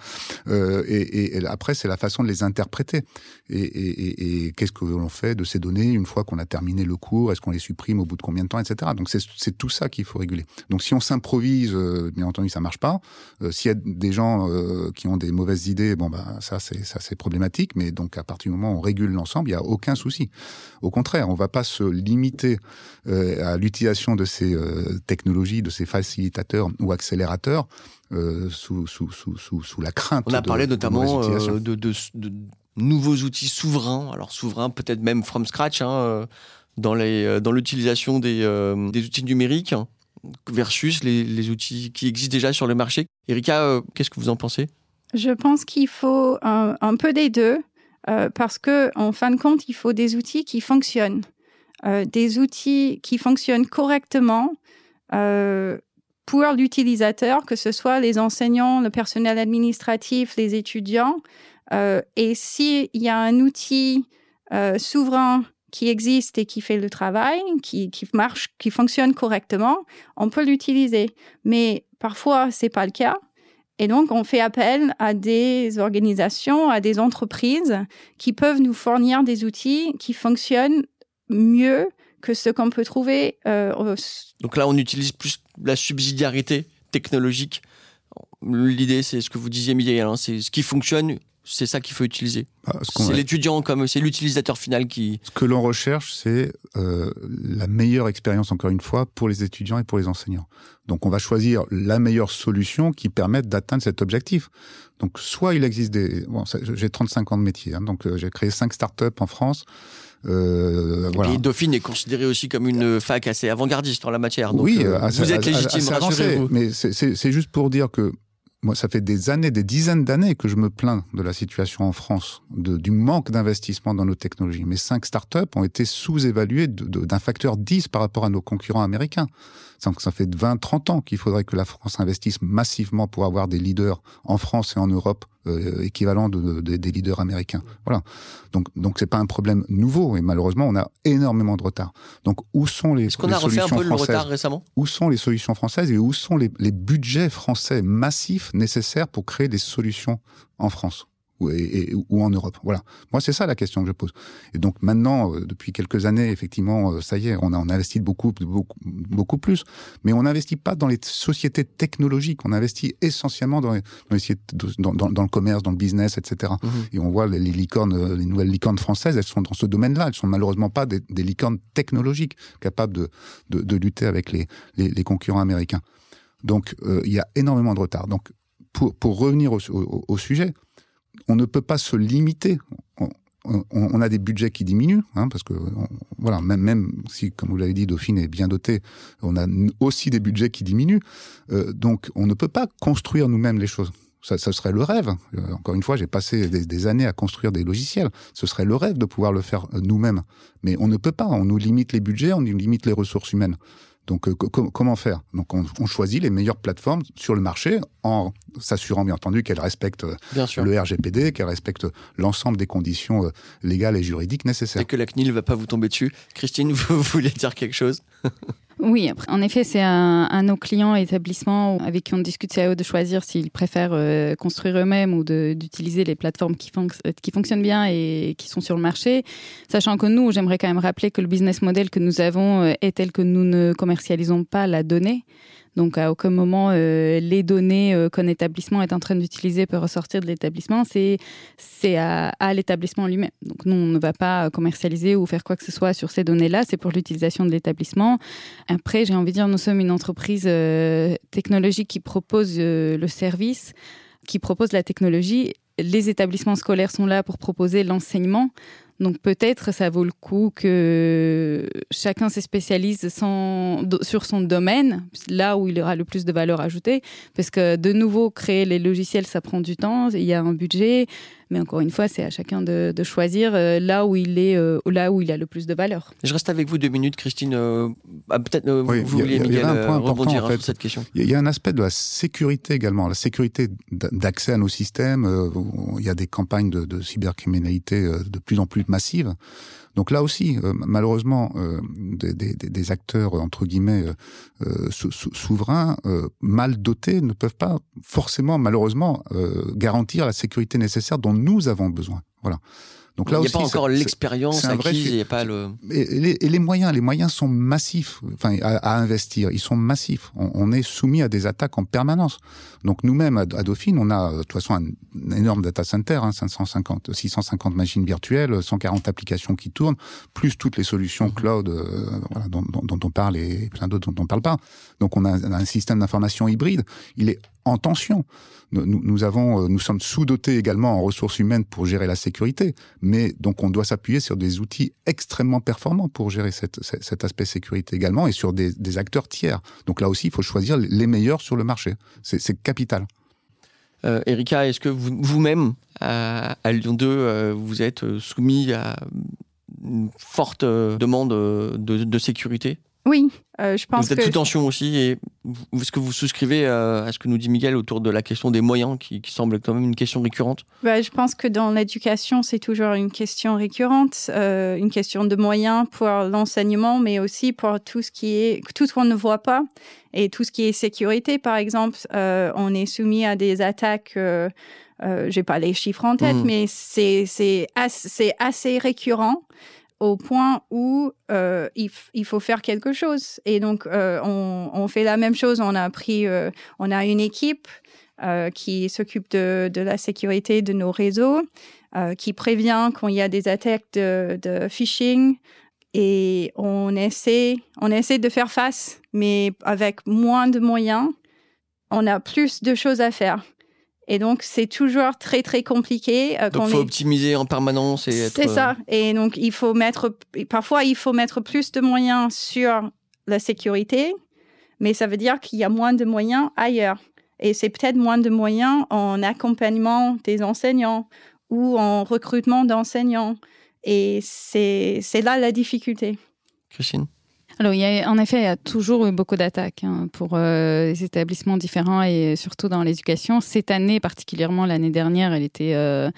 Et, et, après, c'est la façon de les interpréter. Et, et qu'est-ce que l'on fait de ces données une fois qu'on a terminé le cours? Est-ce qu'on les supprime au bout de combien de temps, etc. Donc c'est tout ça qu'il faut réguler. Donc si on s'improvise, bien entendu, ça marche pas. S'il y a des gens qui ont des mauvaises idées, bon bah ça c'est c'est problématique, mais donc à partir du moment où on régule l'ensemble, il n'y a aucun souci. Au contraire, on ne va pas se limiter euh, à l'utilisation de ces euh, technologies, de ces facilitateurs ou accélérateurs euh, sous, sous, sous, sous, la crainte. On a parlé notamment de, de, nouveaux outils souverains, alors souverains peut-être même from scratch, hein, dans l'utilisation dans des, des outils numériques versus les, les, outils qui existent déjà sur le marché. Erika, qu'est-ce que vous en pensez? Je pense qu'il faut un, peu des deux euh, parce que en fin de compte, il faut des outils qui fonctionnent, euh, des outils qui fonctionnent correctement euh, pour l'utilisateur, que ce soit les enseignants, le personnel administratif, les étudiants. et s'il y a un outil souverain qui existe et qui fait le travail, qui, qui marche, qui fonctionne correctement, on peut l'utiliser. Mais parfois, c'est pas le cas. Et donc, on fait appel à des organisations, à des entreprises qui peuvent nous fournir des outils qui fonctionnent mieux que ce qu'on peut trouver. Euh, donc là, on utilise plus la subsidiarité technologique. L'idée, c'est ce que vous disiez, Miguel, hein, c'est ce qui fonctionne, c'est ça qu'il faut utiliser. Bah, c'est l'étudiant comme c'est l'utilisateur final qui. Ce que l'on recherche, c'est euh, la meilleure expérience, encore une fois, pour les étudiants et pour les enseignants. Donc, on va choisir la meilleure solution qui permette d'atteindre cet objectif. Donc, soit il existe des. Bon, j'ai 35 ans de métier, hein, donc euh, j'ai créé cinq startups en France. Euh, voilà. Et Dauphine est considéré aussi comme une fac assez avant-gardiste en la matière. Donc, oui, euh, vous êtes légitime, rassurez-vous. Mais c'est juste pour dire que moi, ça fait des années, des dizaines d'années que je me plains de la situation en France, du manque d'investissement dans nos technologies. Mes cinq startups ont été sous-évaluées d'un facteur 10 par rapport à nos concurrents américains. Donc ça fait 20, 30 ans qu'il faudrait que la France investisse massivement pour avoir des leaders en France et en Europe euh, équivalents de, des leaders américains. Voilà. Donc donc c'est pas un problème nouveau et malheureusement on a énormément de retard. Donc où sont les, Est-ce qu'on a refait un peu le retard récemment? Où sont les solutions françaises et où sont les, les budgets français massifs nécessaires pour créer des solutions en France? Ou, et- ou en Europe Voilà. Moi, c'est ça la question que je pose. Et donc maintenant, euh, depuis quelques années, effectivement, euh, ça y est, on a on investit beaucoup, beaucoup, beaucoup plus. Mais on n'investit pas dans les sociétés technologiques. On investit essentiellement dans, les, dans, les dans, dans- dans le commerce, dans le business, etc. Mhm. Et on voit les, les licornes, euh, les nouvelles licornes françaises, elles sont dans ce domaine-là. Elles sont malheureusement pas des, des licornes technologiques capables de, de, de lutter avec les, les, les concurrents américains. Donc, euh, il y a énormément de retard. Donc, pour, pour revenir au, au- au sujet, on ne peut pas se limiter. On, a des budgets qui diminuent, hein, parce que voilà, même, même si, comme vous l'avez dit, Dauphine est bien doté, on a aussi des budgets qui diminuent. Euh, donc, on ne peut pas construire nous-mêmes les choses. Ça, serait le rêve. Euh, encore une fois, j'ai passé des, des années à construire des logiciels. Ce serait le rêve de pouvoir le faire euh, nous-mêmes. Mais on ne peut pas. On nous limite les budgets, on nous limite les ressources humaines. Donc, euh, co- co- comment faire? Donc, on, on choisit les meilleures plateformes sur le marché en s'assurant, bien entendu, qu'elles respectent euh, Bien sûr. le RGPD, qu'elles respectent l'ensemble des conditions euh, légales et juridiques nécessaires. Et que la CNIL ne va pas vous tomber dessus. Christine, vous voulez dire quelque chose? Oui, en effet, c'est de nos clients établissements avec qui on discute, c'est à eux de choisir s'ils préfèrent euh, construire eux-mêmes ou d'utiliser les plateformes qui, euh, qui fonctionnent bien et qui sont sur le marché. Sachant que nous, j'aimerais quand même rappeler que le business model que nous avons euh, est tel que nous ne commercialisons pas la donnée. Donc, à aucun moment, euh, les données euh, qu'un établissement est en train d'utiliser peuvent ressortir de l'établissement. C'est c'est à, à l'établissement lui-même. Donc, nous, on ne va pas commercialiser ou faire quoi que ce soit sur ces données-là. C'est pour l'utilisation de l'établissement. Après, j'ai envie de dire, nous sommes une entreprise euh, technologique qui propose le service, qui propose la technologie. Les établissements scolaires sont là pour proposer l'enseignement. Donc peut-être ça vaut le coup que chacun se spécialise sur son domaine, là où il aura le plus de valeur ajoutée, parce que de nouveau, créer les logiciels, ça prend du temps, il y a un budget, mais encore une fois, c'est à chacun de, de choisir euh, là où il est, euh, là où il a le plus de valeur. Je reste avec vous deux minutes, Christine. Euh, ah, Peut-être euh, Oui, vous vouliez, Miguel, euh, rebondir en hein, fait. sur cette question. Il y a- un aspect de la sécurité également, la sécurité d'accès à nos systèmes. euh, Il y a des campagnes de, de cybercriminalité de plus en plus massives. Donc là aussi, euh, malheureusement, euh, des, acteurs euh, entre guillemets sou- sou- souverains mal dotés ne peuvent pas forcément, malheureusement, garantir la sécurité nécessaire dont nous avons besoin. Voilà. Donc Il là n'y a aussi, pas encore l'expérience acquise, il n'y a pas le... et, les, et les moyens, les moyens sont massifs, enfin à, à investir. Ils sont massifs. On, on est soumis à des attaques en permanence. Donc nous-mêmes à, à Dauphine, on a euh, de toute façon un, un énorme data center, hein, 550, 650 machines virtuelles, 140 applications qui tournent, plus toutes les solutions Mhm. cloud, euh, voilà, dont, dont- dont on parle et plein d'autres dont on parle pas. Donc on a un, un système d'information hybride. Il est en tension. Euh, nous sommes sous-dotés également en ressources humaines pour gérer la sécurité, mais donc on doit s'appuyer sur des outils extrêmement performants pour gérer cet aspect sécurité également et sur des, acteurs tiers. Donc là aussi, il faut choisir les meilleurs sur le marché. C'est capital. Euh, Erika, est-ce que vous- vous-même, à, Lyon 2, euh, vous êtes soumis à une forte euh, demande de, de sécurité? Oui, euh, je pense Vous êtes que sous tension aussi et est-ce que vous souscrivez euh, à ce que nous dit Miguel autour de la question des moyens qui, qui semble quand même une question récurrente? Bah, je pense que dans l'éducation, c'est toujours une question récurrente, euh, une question de moyens pour l'enseignement, mais aussi pour tout ce qui est tout ce qu'on ne voit pas et tout ce qui est sécurité. Par exemple, on est soumis à des attaques. J'ai pas les chiffres en tête, Mhm. mais c'est c'est assez, c'est assez récurrent au point où euh, il, il faut faire quelque chose. Et donc, euh, on, on fait la même chose. On a pris, euh, on a une équipe qui s'occupe de, de la sécurité de nos réseaux, qui prévient quand il y a des attaques de, de phishing. Et on essaie, on essaie de faire face, mais avec moins de moyens, on a plus de choses à faire. Et donc, c'est toujours très, très compliqué. euh, Donc il faut est- optimiser en permanence et être... c'est euh, ça. Et donc, il faut mettre, parfois, il faut mettre plus de moyens sur la sécurité, mais ça veut dire qu'il y a moins de moyens ailleurs. Et c'est peut-être moins de moyens en accompagnement des enseignants ou en recrutement d'enseignants. Et c'est c'est là la difficulté. Christine? Alors, il y a, en effet, il y a toujours eu beaucoup d'attaques hein, pour euh, les établissements différents et surtout dans l'éducation. Cette année, particulièrement l'année dernière, elle était, euh,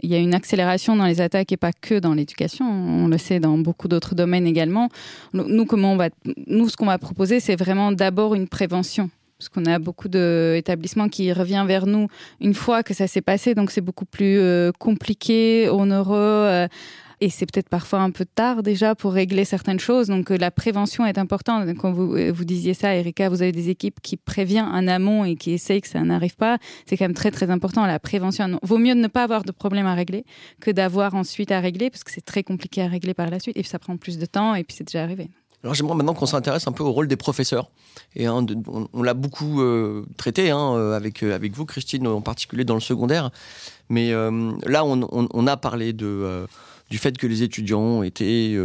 il y a une accélération dans les attaques et pas que dans l'éducation. On le sait dans beaucoup d'autres domaines également. Nous, comment on va, nous, ce qu'on va proposer, c'est vraiment d'abord une prévention. parce qu'on a beaucoup d'établissements qui reviennent vers nous une fois que ça s'est passé, donc c'est beaucoup plus euh, compliqué, onéreux. Et c'est peut-être parfois un peu tard déjà pour régler certaines choses. Donc la prévention est importante. Quand vous, vous disiez ça, Erika, vous avez des équipes qui préviennent en amont et qui essayent que ça n'arrive pas. C'est quand même très très important la prévention. Vaut mieux ne pas avoir de problème à régler que d'avoir ensuite à régler parce que c'est très compliqué à régler par la suite et puis ça prend plus de temps et puis c'est déjà arrivé. Alors j'aimerais maintenant qu'on s'intéresse un peu au rôle des professeurs. Et hein, on, l'a beaucoup euh, traité hein, euh, avec, euh, avec vous, Christine, en particulier dans le secondaire. Mais là, on, a parlé de, du fait que les étudiants étaient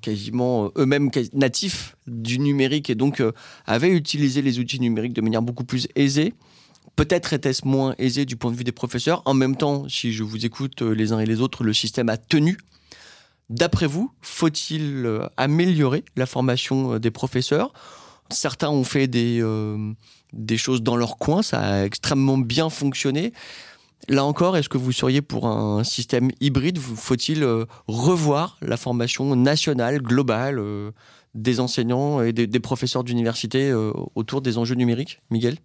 quasiment eux-mêmes natifs du numérique et donc avaient utilisé les outils numériques de manière beaucoup plus aisée. Peut-être était-ce moins aisé du point de vue des professeurs. En même temps, si je vous écoute les uns et les autres, le système a tenu D'après vous, faut-il euh, améliorer la formation euh, des professeurs? Certains ont fait euh, des choses dans leur coin, ça a extrêmement bien fonctionné. Là encore, est-ce que vous seriez pour un système hybride? Faut-il revoir la formation nationale, globale des enseignants et des, professeurs d'université autour des enjeux numériques Miguel?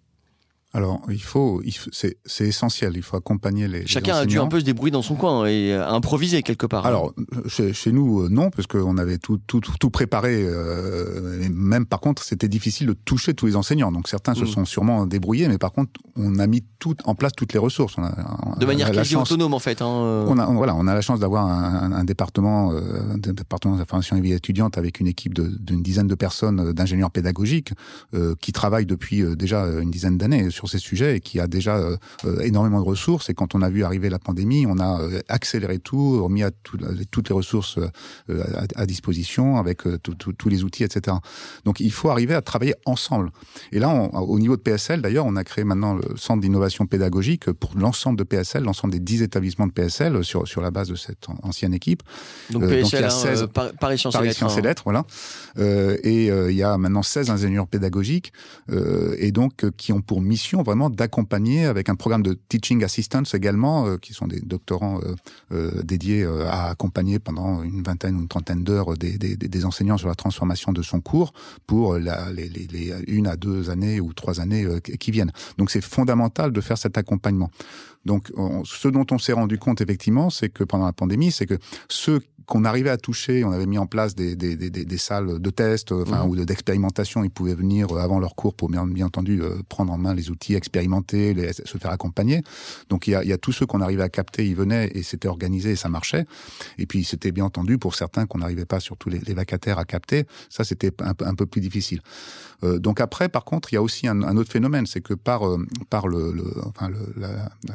Alors, il faut, c'est, essentiel. Il faut accompagner les. Chacun a dû un peu se débrouiller dans son coin et improviser quelque part. Alors, chez, chez nous, euh, non, parce qu'on avait tout, tout, tout préparé. Euh, et même, par contre, c'était difficile de toucher tous les enseignants. Donc, certains se mm. sont sûrement débrouillés, mais par contre, on a mis tout en place toutes les ressources. On a, de manière quasi autonome, en fait. Hein. Euh. On a, voilà, on a la chance d'avoir un, un, département, un département de la formation et vie étudiante avec une équipe d'une dizaine de personnes d'ingénieurs pédagogiques qui travaillent depuis déjà une dizaine d'années sur ces sujets et qui a déjà euh, euh, énormément de ressources. Et quand on a vu arriver la pandémie, on a euh, accéléré tout, remis à toutes les ressources à, disposition avec tous les outils, etc. Donc il faut arriver à travailler ensemble. Et là, au niveau de PSL, d'ailleurs, on a créé maintenant le centre d'innovation pédagogique pour l'ensemble de PSL, l'ensemble des 10 établissements de PSL sur, sur la base de cette ancienne équipe. Donc PSL, donc, 16, hein, Paris Sciences et Lettres. voilà. et il y a maintenant 16 ingénieurs pédagogiques et donc qui ont pour mission vraiment d'accompagner avec un programme de teaching assistants également, euh, qui sont des doctorants euh, euh, dédiés à accompagner pendant une vingtaine ou une trentaine d'heures des, des, enseignants sur la transformation de son cours pour les, une à deux années ou trois années qui viennent. Donc c'est fondamental de faire cet accompagnement. Donc, ce dont on s'est rendu compte effectivement, c'est que pendant la pandémie, c'est que ceux qu'on arrivait à toucher, on avait mis en place des, des, des, des salles de test, enfin, mmh. ou d'expérimentation. Ils pouvaient venir avant leur cours pour bien, bien entendu prendre en main les outils, expérimenter, les, se faire accompagner. Donc il y a, il y a tous ceux qu'on arrivait à capter, ils venaient et c'était organisé et ça marchait. Et puis c'était bien entendu pour certains qu'on n'arrivait pas, surtout les, les, vacataires, à capter. Ça c'était un, un, peu plus difficile. Euh, donc après, par contre, il y a aussi un, un autre phénomène, c'est que par euh, par le, le enfin le, la, la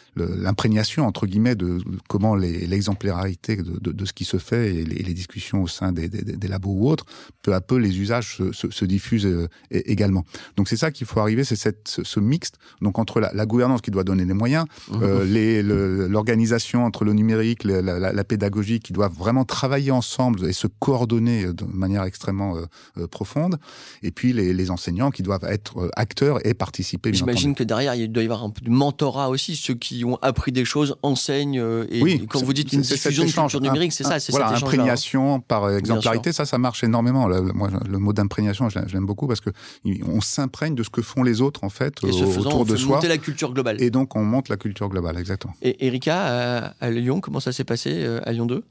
l'imprégnation entre guillemets de comment l'exemplarité de, de, de, ce qui se fait et les, les discussions au sein des, des, des, labos ou autres, peu à peu les usages se, se, se diffusent euh, également. Donc c'est ça qu'il faut arriver, c'est cette ce mixte donc entre la, la, gouvernance qui doit donner les moyens, mmh. euh, l'organisation entre le numérique, la, la, la, pédagogie qui doivent vraiment travailler ensemble et se coordonner de manière extrêmement euh, euh profonde, et puis les, les, enseignants qui doivent être euh, acteurs et participer. J'imagine que derrière il doit y avoir un peu de mentorat aussi, ceux qui ont appris des choses enseignent. Euh, et oui, quand vous dites une diffusion de culture numérique, c'est ça, c'est voilà, imprégnation par exemplarité, ça, ça marche énormément. Le, moi, le mot d'imprégnation, je l'aime beaucoup parce que on s'imprègne de ce que font les autres en fait et ce faisant, autour de soi. Monter la culture globale. Et donc on monte la culture globale, exactement. Et Erika, à, Lyon, comment ça s'est passé euh, à Lyon 2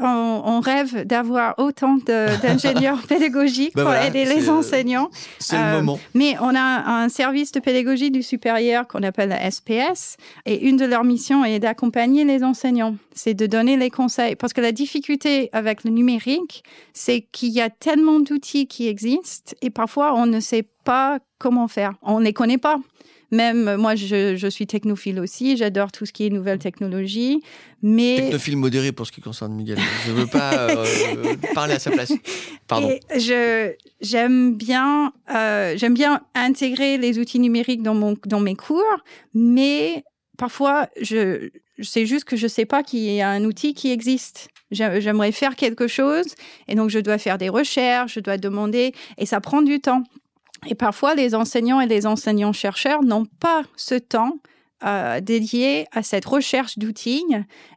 on, rêve d'avoir autant d'ingénieurs pédagogiques bah pour aider les enseignants. C'est le euh, moment. Mais on a un service de pédagogie du supérieur qu'on appelle la SPS et une de leurs missions est d'accompagner les enseignants. C'est de donner les conseils. Parce que la difficulté avec le numérique, c'est qu'il y a tellement d'outils qui existent et parfois on ne sait pas comment faire. On ne les connaît pas. Même moi, je, je suis technophile aussi. J'adore tout ce qui est nouvelle technologie. Mais technophile modéré pour ce qui concerne Miguel. Je ne veux pas euh, parler à sa place. Pardon. j'aime bien euh, j'aime bien intégrer les outils numériques dans mon dans mes cours, mais parfois je c'est juste que je sais pas qu'il y a un outil qui existe. J'aimerais faire quelque chose et donc je dois faire des recherches, je dois demander et ça prend du temps. Et parfois, les enseignants et les enseignants-chercheurs n'ont pas ce temps euh, dédié à cette recherche d'outils.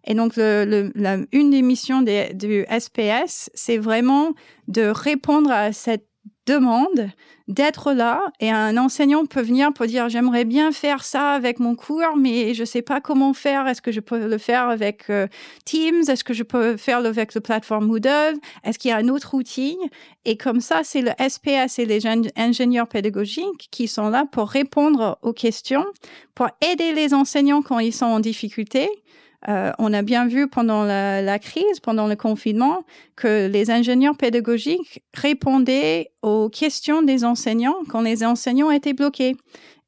Et donc, une des missions du SPS, c'est vraiment de répondre à cette demande d'être là et un enseignant peut venir pour dire j'aimerais bien faire ça avec mon cours mais je sais pas comment faire. Est-ce que je peux le faire avec euh, Teams? Est-ce que je peux faire avec la plateforme Moodle? Est-ce qu'il y a un autre outil? Et comme ça c'est le SPS et les ingénieurs pédagogiques qui sont là pour répondre aux questions pour aider les enseignants quand ils sont en difficulté euh, on a bien vu pendant la, crise, pendant le confinement, que les ingénieurs pédagogiques répondaient aux questions des enseignants quand les enseignants étaient bloqués.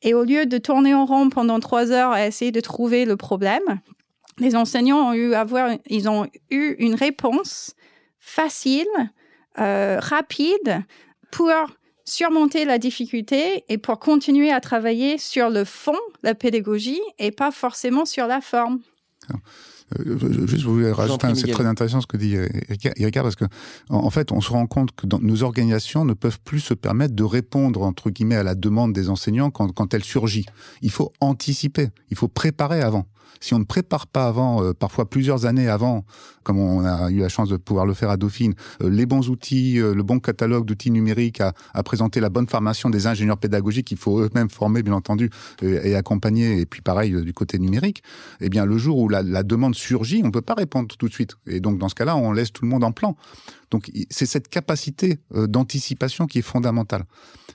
Et au lieu de tourner en rond pendant trois heures à essayer de trouver le problème, les enseignants ont eu, avoir, ils ont eu une réponse facile, euh, rapide, pour surmonter la difficulté et pour continuer à travailler sur le fond, la pédagogie, et pas forcément sur la forme. Euh, juste, vous voulez rajouter, c'est très intéressant ce que dit Erika, parce que en fait, on se rend compte que dans, nos organisations ne peuvent plus se permettre de répondre entre guillemets à la demande des enseignants quand, quand elle surgit. Il faut anticiper, il faut préparer avant si on ne prépare pas avant, euh, parfois plusieurs années avant, comme on a eu la chance de pouvoir le faire à Dauphine, euh, les bons outils, euh, le bon catalogue d'outils numériques à, présenter la bonne formation des ingénieurs pédagogiques qu'il faut eux-mêmes former, bien entendu, et, accompagner, et puis pareil du côté numérique, eh bien le jour où la, la demande surgit, on ne peut pas répondre tout de suite. Et donc dans ce cas-là, on laisse tout le monde en plan. Donc c'est cette capacité d'anticipation qui est fondamentale.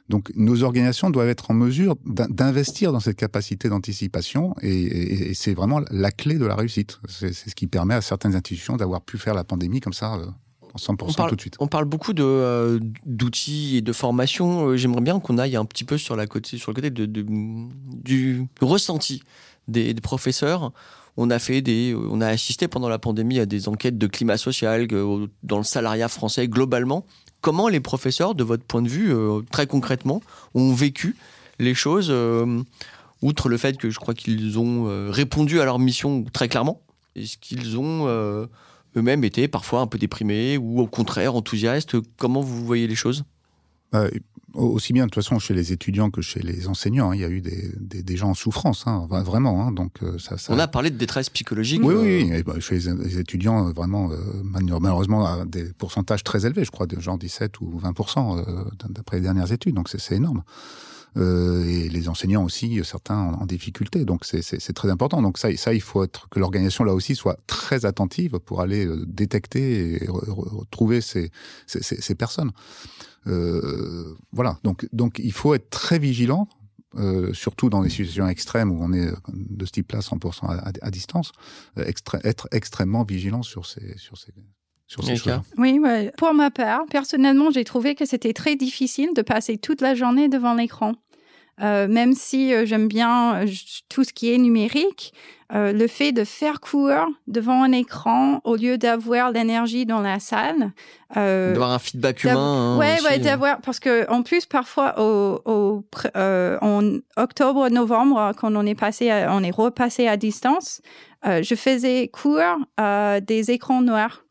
Donc nos organisations doivent être en mesure d'investir dans cette capacité d'anticipation et, c'est vraiment la clé de la réussite. C'est ce qui permet à certaines institutions d'avoir pu faire la pandémie comme ça. Euh, en 100% tout de suite. On parle beaucoup de, euh, d'outils et de formation. Euh, j'aimerais bien qu'on aille un petit peu sur, la côté, sur le côté de, du ressenti des, des, professeurs. On a fait des, on a assisté pendant la pandémie à des enquêtes de climat social dans le salariat français globalement. Comment les professeurs, de votre point de vue, euh, très concrètement, ont vécu les choses, euh, outre le fait que je crois qu'ils ont euh, répondu à leur mission très clairement? Est-ce qu'ils ont eux-mêmes été parfois un peu déprimés ou au contraire enthousiastes? Comment vous voyez les choses? Aussi bien de toute façon chez les étudiants que chez les enseignants. Hein. Il y a eu des, des, des gens en souffrance, hein, vraiment. Hein. donc euh, ça, ça, On a parlé de détresse psychologique. Oui, oui. Euh. bah, chez les, étudiants, euh, vraiment, malheureusement, à des pourcentages très élevés, je crois, de genre 17 ou 20% d'après les dernières études. Donc c'est énorme. Euh, et les enseignants aussi, certains en, difficulté. Donc c'est très important. Donc ça, ça, il faut être que l'organisation là aussi soit très attentive pour aller détecter et retrouver ces, ces, ces personnes. Euh, voilà, donc, donc il faut être très vigilant euh, surtout dans des situations extrêmes où on est de ce type-là 100% à, à, distance, euh, être extrêmement vigilant sur ces, sur ces, sur ces choses. Oui, pour ma part, personnellement, j'ai trouvé que c'était très difficile de passer toute la journée devant l'écran. Euh, même si euh, j'aime bien euh, tout ce qui est numérique, le fait de faire cours devant un écran au lieu d'avoir l'énergie dans la salle. d'avoir un feedback humain. Hein, ouais, ouais hein. d'avoir parce que en plus parfois au, au en octobre novembre quand on est passé on est repassé à distance, je faisais cours des écrans noirs.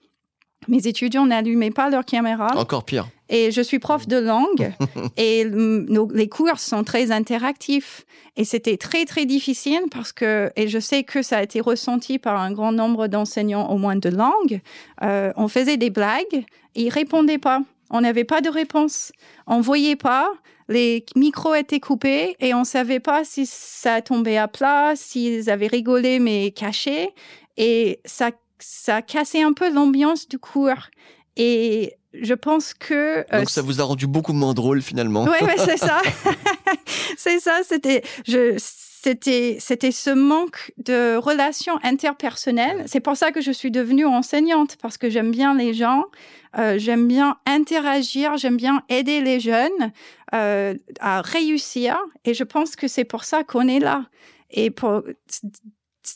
Mes étudiants n'allumaient pas leur caméra. Encore pire. Et je suis prof de langue et les cours sont très interactifs. Et c'était très, très difficile parce que, et je sais que ça a été ressenti par un grand nombre d'enseignants au moins de langue, euh, on faisait des blagues et ils répondaient pas. On n'avait pas de réponse. On voyait pas. Les micros étaient coupés et on savait pas si ça tombait à plat, s'ils avaient rigolé mais caché. Et ça, ça cassait un peu l'ambiance du cours. Et je pense que. Euh, Donc ça vous a rendu beaucoup moins drôle finalement. Oui, ouais, c'est ça. c'est ça. C'était, je, c'était, c'était ce manque de relations interpersonnelles. C'est pour ça que je suis devenue enseignante parce que j'aime bien les gens, euh, j'aime bien interagir, j'aime bien aider les jeunes euh, à réussir. Et je pense que c'est pour ça qu'on est là. Et pour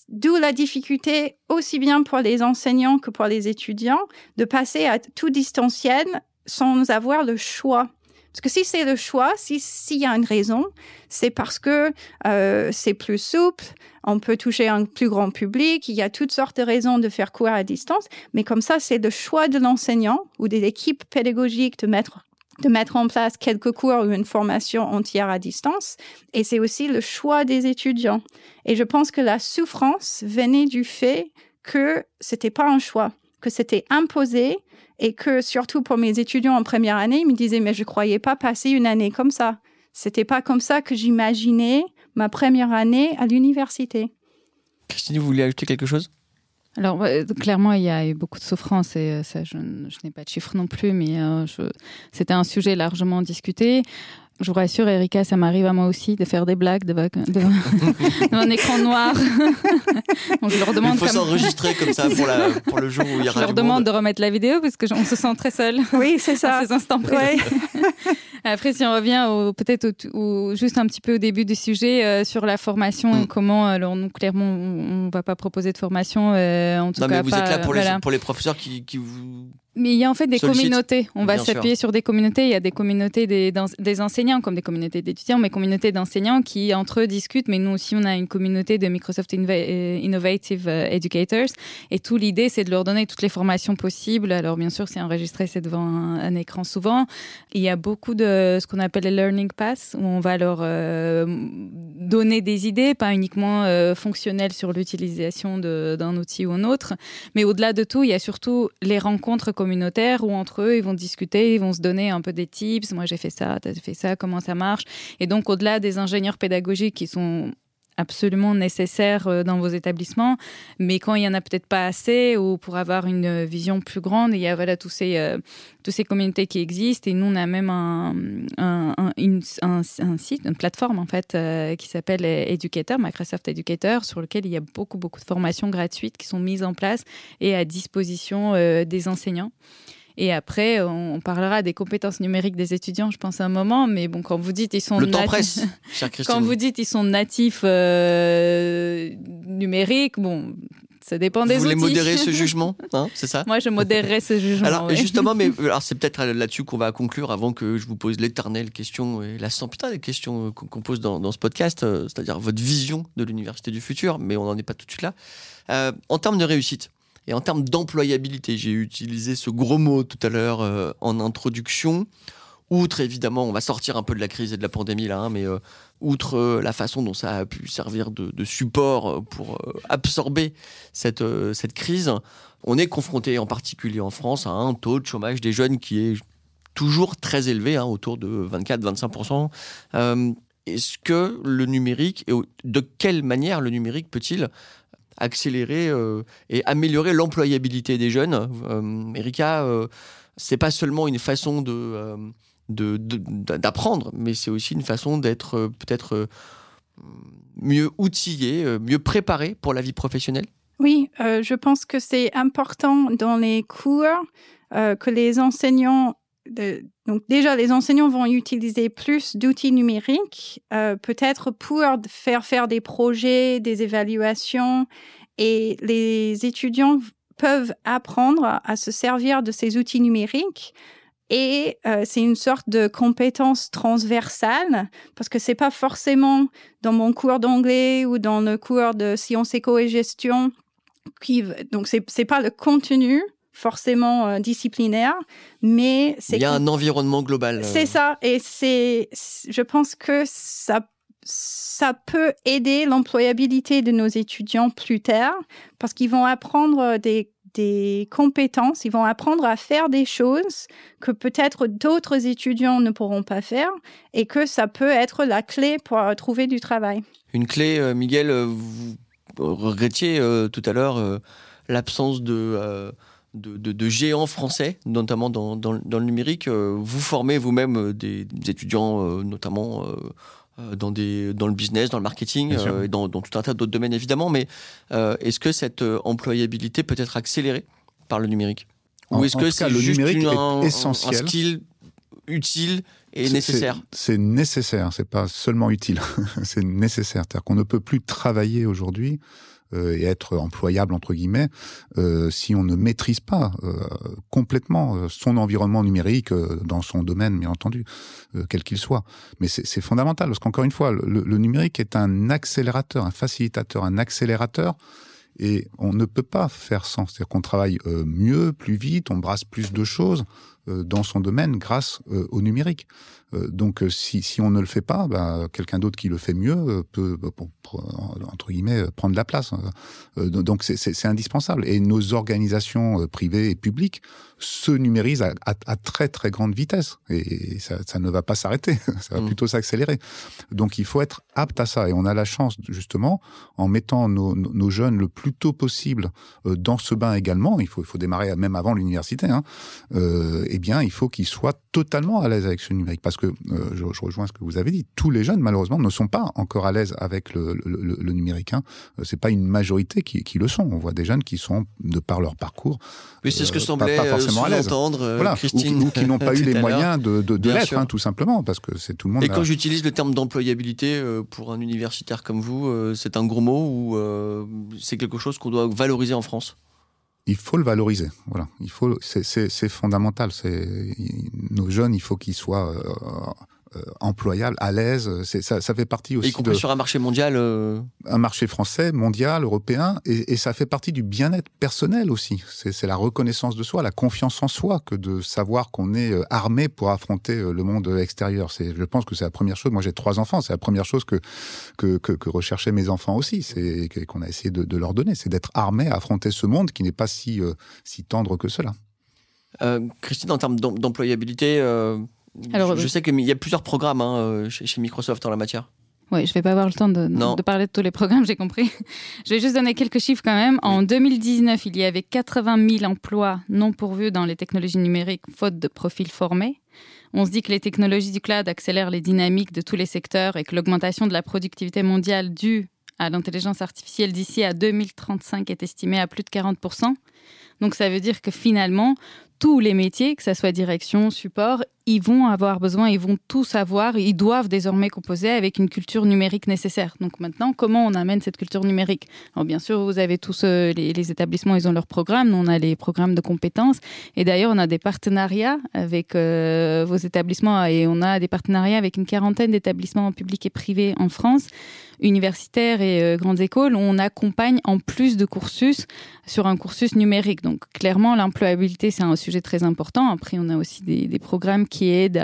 D'où la difficulté, aussi bien pour les enseignants que pour les étudiants, de passer à tout distanciel sans avoir le choix. Parce que si c'est le choix, s'il y a une raison, c'est parce que euh, c'est plus souple, on peut toucher un plus grand public, il y a toutes sortes de raisons de faire cours à distance, mais comme ça, c'est le choix de l'enseignant ou de l'équipe pédagogique de mettre de mettre en place quelques cours ou une formation entière à distance. Et c'est aussi le choix des étudiants. Et je pense que la souffrance venait du fait que c'était pas un choix, que c'était imposé et que surtout pour mes étudiants en première année, ils me disaient mais je croyais pas passer une année comme ça. C'était pas comme ça que j'imaginais ma première année à l'université. Christine, vous voulez ajouter quelque chose? Alors, clairement, il y a eu beaucoup de souffrance et euh, ça, je, n'ai pas de chiffres non plus, mais euh, c'était un sujet largement discuté. Je vous rassure, Erika, ça m'arrive à moi aussi de faire des blagues devant, devant- devant un écran noir. Donc, je leur demande Il faut comme- s'enregistrer comme ça pour, la, pour le jour où il y je aura leur du demande monde. de remettre la vidéo parce que on se sent très seul Oui, c'est à ça. ces instants précis. Ouais. Après, si on revient peut-être juste un petit peu au début du sujet euh, sur la formation Mm. et comment, alors nous clairement, on, on va pas proposer de formation, euh, en tout Non, cas mais vous pas, êtes là pour les, voilà. pour les professeurs qui, qui vous. Mais il y a en fait des Sollicite. communautés. On va Bien s'appuyer sur des communautés. Il y a des communautés des, enseignants, comme des communautés d'étudiants, mais communautés d'enseignants qui entre eux discutent. Mais nous aussi, on a une communauté de Microsoft Inva- euh, Innovative euh, Educators. Et tout l'idée, c'est de leur donner toutes les formations possibles. Alors bien sûr, c'est enregistré, c'est devant un, un écran souvent. Il y a beaucoup de ce qu'on appelle les learning paths, où on va leur euh, donner des idées, pas uniquement euh, fonctionnelles sur l'utilisation d'un outil ou un autre, mais au-delà de tout, il y a surtout les rencontres communautaires où entre eux, ils vont discuter, ils vont se donner un peu des tips. Moi, j'ai fait ça, t'as fait ça, comment ça marche? Et donc, au-delà des ingénieurs pédagogiques qui sont absolument nécessaires euh, dans vos établissements, mais quand il y en a peut-être pas assez ou pour avoir une vision plus grande, il y a voilà tous ces euh, toutes ces communautés qui existent et nous on a même un un, site, une plateforme en fait euh, qui s'appelle Educator, Microsoft Educator, sur lequel il y a beaucoup beaucoup de formations gratuites qui sont mises en place et à disposition euh, des enseignants. Et après, on, on parlera des compétences numériques des étudiants, je pense, à un moment. Mais bon, quand vous dites ils sont Le temps nati- presse, quand vous dites ils sont natifs euh, numériques, bon, ça dépend des vous voulez outils. modérer ce jugement, hein, c'est ça? Moi, je modérerais ce jugement. Alors justement, mais euh, alors c'est peut-être là-dessus qu'on va conclure avant que je vous pose l'éternelle question et la putain des questions euh, qu'on qu'on pose dans, dans ce podcast, euh, c'est-à-dire votre vision de l'université du futur, mais on n'en est pas tout de suite là. Euh, en termes de réussite et en termes d'employabilité, j'ai utilisé ce gros mot tout à l'heure euh, en introduction. Outre évidemment, on va sortir un peu de la crise et de la pandémie là, hein, mais euh, outre euh, la façon dont ça a pu servir de, support pour absorber cette, cette crise, on est confronté en particulier en France à un taux de chômage des jeunes qui est toujours très élevé, hein, autour de 24-25%. Euh, Est-ce que le numérique, et de quelle manière le numérique peut-il accélérer euh, et améliorer l'employabilité des jeunes euh, Erika, euh, c'est pas seulement une façon de, euh, d'apprendre, mais c'est aussi une façon d'être euh, peut-être mieux outillé, mieux préparé pour la vie professionnelle. Oui, je pense que c'est important dans les cours que les enseignants, donc déjà les enseignants vont utiliser plus d'outils numériques, euh, peut-être pour faire faire des projets, des évaluations, et les étudiants peuvent apprendre à se servir de ces outils numériques. Et euh, c'est une sorte de compétence transversale parce que c'est pas forcément dans mon cours d'anglais ou dans le cours de sciences éco et gestion qui donc c'est c'est pas le contenu forcément euh, disciplinaire mais c'est Il y a un environnement global. euh, c'est ça et c'est je pense que ça ça peut aider l'employabilité de nos étudiants plus tard parce qu'ils vont apprendre des des compétences, ils vont apprendre à faire des choses que peut-être d'autres étudiants ne pourront pas faire et que ça peut être la clé pour euh, trouver du travail. Une clé, euh, Miguel, vous regrettiez euh, tout à l'heure euh, l'absence de, de, de- de géants français, notamment dans, dans le- dans le numérique. Euh, vous formez vous-même euh, des, des étudiants, euh, notamment dans, des, dans le business, dans le marketing, et dans, dans tout un tas d'autres domaines, évidemment. Mais euh, est-ce que cette employabilité peut être accélérée par le numérique? Ou est-ce que c'est le juste numérique une- est un, essentiel. un skill utile et nécessaire? C'est nécessaire, c'est pas seulement utile, c'est nécessaire. C'est-à-dire qu'on ne peut plus travailler aujourd'hui et être employable entre guillemets euh, si on ne maîtrise pas euh, complètement euh, son environnement numérique euh, dans son domaine, bien entendu, euh, quel qu'il soit. Mais c'est fondamental parce qu'encore une fois, le, le numérique est un accélérateur, un facilitateur, un accélérateur. Et on ne peut pas faire sans. C'est-à-dire qu'on travaille euh, mieux, plus vite, on brasse plus de choses euh, dans son domaine grâce euh, au numérique. Euh, donc si, si on ne le fait pas, bah, quelqu'un d'autre qui le fait mieux peut, entre guillemets, prendre la place. donc c'est indispensable. Et nos organisations privées et publiques se numérisent à, à, à très très grande vitesse. Et ça, ça ne va pas s'arrêter, ça va mmh. plutôt s'accélérer. Donc il faut être apte à ça. Et on a la chance, justement, en mettant nos, nos jeunes le plus tôt possible dans ce bain également, il faut, il faut démarrer même avant l'université, hein, euh, eh bien, il faut qu'ils soient totalement à l'aise avec ce numérique. Parce que, euh, je, je, rejoins ce que vous avez dit, tous les jeunes, malheureusement, ne sont pas encore à l'aise avec le, le, le numérique. Hein. Euh, c'est pas une majorité qui, qui, le sont. On voit des jeunes qui sont, de par leur parcours, oui, c'est ce que euh, semblait pas, pas forcément à l'aise. Voilà. Christine, ou, ou qui n'ont pas eu les moyens de, de, de l'être, hein, tout simplement, parce que c'est tout le monde. Et quand j'utilise le terme d'employabilité pour un universitaire comme vous, c'est un gros mot ou c'est quelque chose qu'on doit valoriser en France? Il faut le valoriser. Voilà, il faut, c'est fondamental. C'est nos jeunes, il faut qu'ils soient euh, euh, employable, à l'aise. Ça, ça fait partie aussi. Y compris sur un marché mondial. Euh... Un marché français, mondial, européen, et, et ça fait partie du bien-être personnel aussi. C'est la reconnaissance de soi, la confiance en soi, que de savoir qu'on est euh, armé pour affronter euh, le monde extérieur. C'est, je pense que c'est la première chose. Moi, j'ai trois enfants. C'est la première chose que que, que, que recherchaient mes enfants aussi. C'est qu'on a essayé de, de, leur donner, c'est d'être armé à affronter ce monde qui n'est pas si si tendre que cela. Euh, Christine, en termes d'employabilité. Alors, je, sais qu'il y a plusieurs programmes hein, euh, chez, Microsoft en la matière. Oui, je vais pas avoir le temps de, de, parler de tous les programmes, j'ai compris. je vais juste donner quelques chiffres quand même. En 2019, il y avait 80 000 emplois non pourvus dans les technologies numériques, faute de profils formés. On se dit que les technologies du cloud accélèrent les dynamiques de tous les secteurs et que l'augmentation de la productivité mondiale due à l'intelligence artificielle d'ici à 2035 est estimée à plus de 40%. Donc ça veut dire que finalement, tous les métiers, que ce soit direction, support, ils vont avoir besoin, ils vont tout savoir, ils doivent désormais composer avec une culture numérique nécessaire. Donc maintenant, comment on amène cette culture numérique? Alors bien sûr, vous avez tous euh, les, établissements, ils ont leurs programmes, nous on a les programmes de compétences, et d'ailleurs on a des partenariats avec euh, vos établissements, et on a des partenariats avec une quarantaine d'établissements publics et privés en France universitaires et euh, grandes écoles, on accompagne en plus de cursus sur un cursus numérique. Donc clairement, l'employabilité, c'est un sujet très important. Après, on a aussi des, programmes qui aident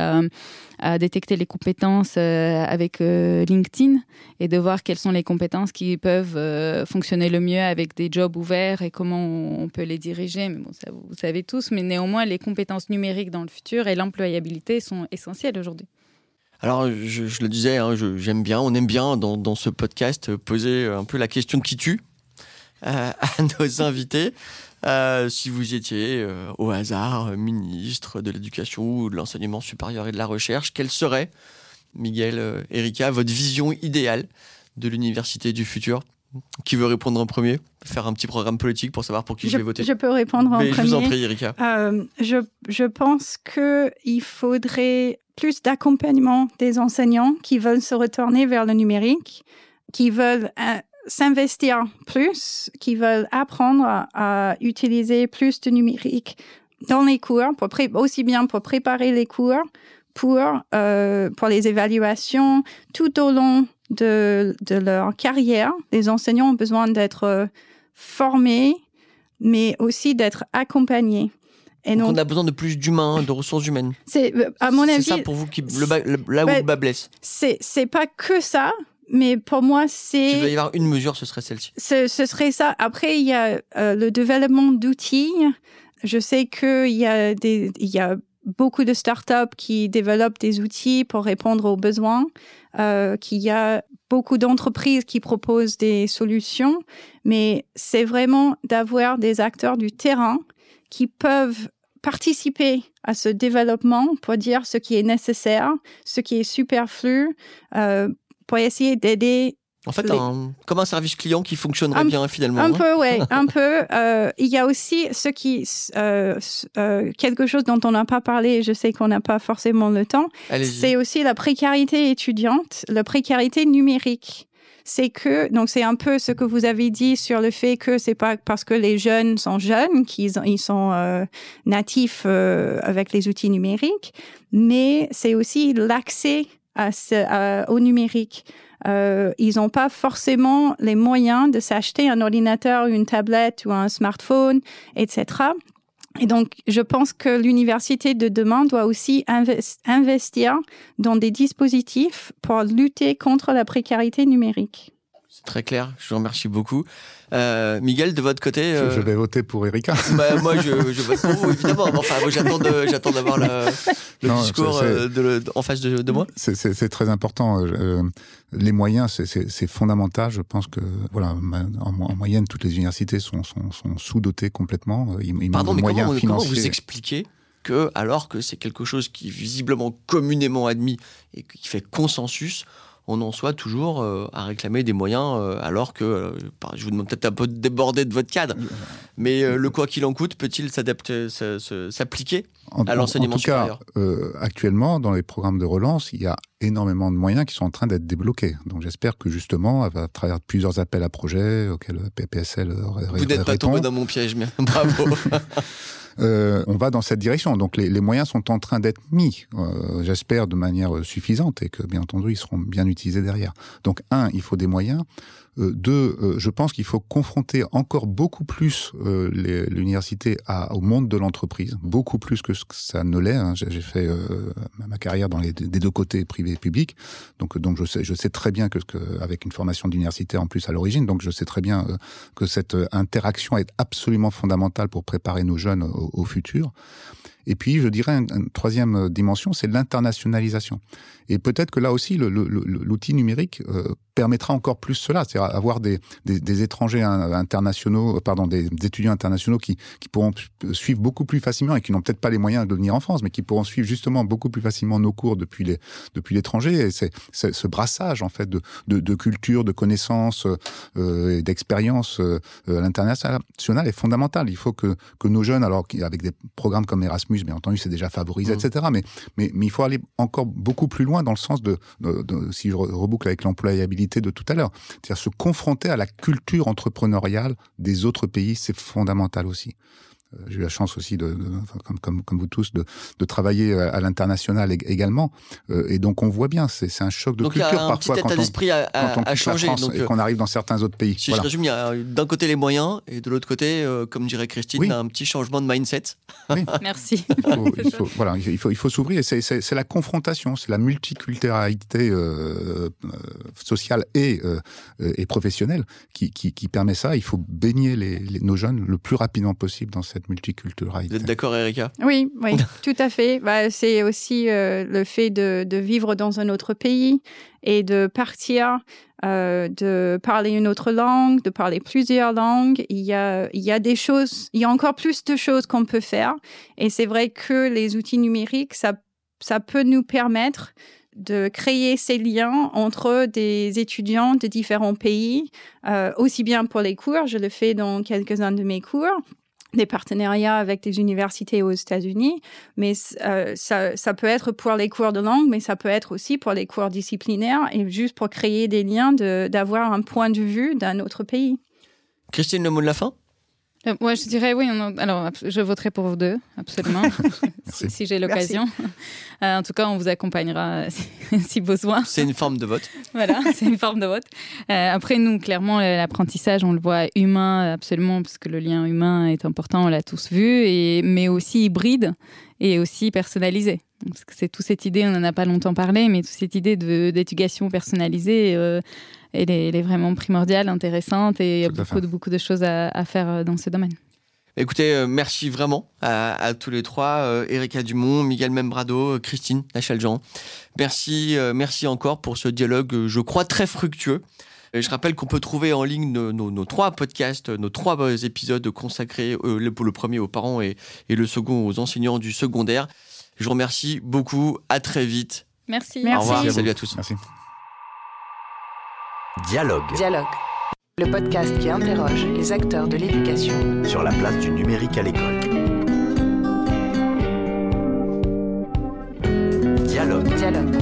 à, détecter les compétences euh, avec euh, LinkedIn et de voir quelles sont les compétences qui peuvent fonctionner le mieux avec des jobs ouverts et comment on peut les diriger. Mais bon, ça, vous savez tous, mais néanmoins, les compétences numériques dans le futur et l'employabilité sont essentielles aujourd'hui. Alors, je, le disais, hein, j'aime bien, on aime bien dans, dans, ce podcast poser un peu la question qui tue euh, à nos invités. Euh, si vous étiez euh, au hasard ministre de l'Éducation ou de l'Enseignement supérieur et de la Recherche, quelle serait, Miguel, euh, Erika, votre vision idéale de l'université du futur? Qui veut répondre en premier? Faire un petit programme politique pour savoir pour qui je, je vais voter Je peux répondre en Mais premier. Je vous en prie, Erika. Euh, je, je pense qu'il faudrait plus d'accompagnement des enseignants qui veulent se retourner vers le numérique, qui veulent euh, s'investir plus, qui veulent apprendre à, utiliser plus de numérique dans les cours, pour aussi bien pour préparer les cours, pour, euh, pour les évaluations, tout au long de, de leur carrière. Les enseignants ont besoin d'être euh, formés, mais aussi d'être accompagnés. Et donc, on a besoin de plus d'humains, de ressources humaines. C'est euh, à mon avis. C'est ça pour vous qui le bas, le, là où le bas blesse. C'est c'est pas que ça, mais pour moi c'est. Il doit y avoir une mesure, ce serait celle-ci. Ce, ce, serait ça. Après il y a euh, le développement d'outils. Je sais qu'il y a des il y a beaucoup de startups qui développent des outils pour répondre aux besoins, euh, qu'il y a beaucoup d'entreprises qui proposent des solutions, mais c'est vraiment d'avoir des acteurs du terrain qui peuvent participer à ce développement pour dire ce qui est nécessaire, ce qui est superflu, euh, pour essayer d'aider en fait, un, comme un service client qui fonctionnerait un, bien finalement. Un hein. peu, oui, un peu. Euh, il y a aussi ce qui, euh, euh, quelque chose dont on n'a pas parlé, je sais qu'on n'a pas forcément le temps, c'est aussi la précarité étudiante, la précarité numérique c'est que donc c'est un peu ce que vous avez dit sur le fait que c'est pas parce que les jeunes sont jeunes qu'ils ils sont euh, natifs euh, avec les outils numériques, mais c'est aussi l'accès au numérique. Euh, ils n'ont pas forcément les moyens de s'acheter un ordinateur, une tablette ou un smartphone, etc. Et donc, je pense que l'université de demain doit aussi investir dans des dispositifs pour lutter contre la précarité numérique. Très clair, je vous remercie beaucoup. Euh, Miguel, de votre côté je, euh, vais voter pour Erika. Bah, moi, je, vote pour vous, évidemment. Enfin, j'attends d'avoir le, discours euh, en face de, moi. C'est très important. les moyens, c'est fondamental. Je pense que, voilà, en, moyenne, toutes les universités sont, sont, sous-dotées complètement. Il, Pardon, mais moyens comment, comment vous expliquez que, alors que c'est quelque chose qui est visiblement communément admis et qui fait consensus, on en soit toujours euh, à réclamer des moyens, euh, alors que, euh, je vous demande peut-être un peu de déborder de votre cadre, mais le quoi qu'il en coûte peut-il s'appliquer à l'enseignement supérieur En tout cas, actuellement, dans les programmes de relance, il y a énormément de moyens qui sont en train d'être débloqués. Donc j'espère que justement, à travers plusieurs appels à projets auxquels PPSL Vous n'êtes pas tombé dans mon piège, mais bravo Euh, on va dans cette direction. Donc les, moyens sont en train d'être mis, euh, j'espère, de manière suffisante et que bien entendu ils seront bien utilisés derrière. Donc un, il faut des moyens. Euh, deux, euh, je pense qu'il faut confronter encore beaucoup plus euh, l'université au monde de l'entreprise, beaucoup plus que ce que ça ne l'est. Hein. J'ai fait ma carrière dans les des deux côtés privé et public, donc je sais très bien que, que avec une formation d'université en plus à l'origine, donc je sais très bien que cette interaction est absolument fondamentale pour préparer nos jeunes au futur. Et puis, je dirais, une, troisième dimension, c'est l'internationalisation. Et peut-être que là aussi, l'outil numérique euh, permettra encore plus cela, c'est-à-dire avoir des, étrangers internationaux, euh, pardon, des, étudiants internationaux qui, pourront suivre beaucoup plus facilement et qui n'ont peut-être pas les moyens de venir en France, mais qui pourront suivre justement beaucoup plus facilement nos cours depuis l'étranger. Et c'est ce brassage en fait de, de, de culture, de connaissances euh, et d'expériences euh, à l'international est fondamental. Il faut que que nos jeunes, alors avec des programmes comme Erasmus bien entendu, c'est déjà favorisé, mmh. etc. Mais, mais, mais, il faut aller encore beaucoup plus loin dans le sens de, si je reboucle avec l'employabilité de tout à l'heure, c'est-à-dire se confronter à la culture entrepreneuriale des autres pays, c'est fondamental aussi. Euh, j'ai eu la chance aussi, de, comme, comme, comme, vous tous, de, de travailler à l'international également. Euh, et donc on voit bien, c'est un choc de culture parfois quand on, à, quand on changer, donc, et qu'on arrive dans certains autres pays. Si je résume, il y a d'un côté les moyens et de l'autre côté, euh, comme dirait Christine, un petit changement de mindset. Oui. Merci. Il faut, voilà, il faut, il faut s'ouvrir. C'est la confrontation, c'est la multiculturalité euh, sociale et, et professionnelle qui, qui, qui, permet ça. Il faut baigner les, les, nos jeunes le plus rapidement possible dans cette multiculturalité. Vous êtes d'accord, Erika? Oui, oui, tout à fait. Bah, c'est aussi euh, le fait de, de, vivre dans un autre pays et de partir, euh, de parler une autre langue, de parler plusieurs langues. Il y a, il y a des choses, il y a encore plus de choses qu'on peut faire. Et c'est vrai que les outils numériques, ça, ça peut nous permettre de créer ces liens entre des étudiants de différents pays, euh, aussi bien pour les cours, je le fais dans quelques-uns de mes cours, des partenariats avec des universités aux États-Unis, mais euh, ça, peut être pour les cours de langue, mais ça peut être aussi pour les cours disciplinaires et juste pour créer des liens, d'avoir un point de vue d'un autre pays. Christine, le moi, je dirais oui. alors, je voterai pour vous deux, absolument, si, j'ai l'occasion. Euh, en tout cas, on vous accompagnera si besoin. C'est une forme de vote. voilà, c'est une forme de vote. Euh, après, nous, clairement, l'apprentissage, on le voit humain, absolument, parce que le lien humain est important, on l'a tous vu, et, mais aussi hybride et aussi personnalisé. Parce que c'est toute cette idée, on n'en a pas longtemps parlé, mais toute cette idée d'éducation personnalisée, euh, elle, est, vraiment primordiale, intéressante, et il y a beaucoup de, beaucoup de choses à, faire euh, dans ce domaine. Écoutez, euh, merci vraiment à, tous les trois, Erika Dumont, Miguel Membrado, Christine Nachal-Jean. Merci, merci encore pour ce dialogue, je crois, très fructueux. Je rappelle qu'on peut trouver en ligne nos, trois podcasts, nos trois épisodes consacrés, le, le, premier aux parents et, et, le second aux enseignants du secondaire. Je vous remercie beaucoup. À très vite. Merci. Au revoir. Salut à tous. Merci. Dialogue. Dialogue. Le podcast qui interroge les acteurs de l'éducation sur la place du numérique à l'école. Dialogue. Dialogue.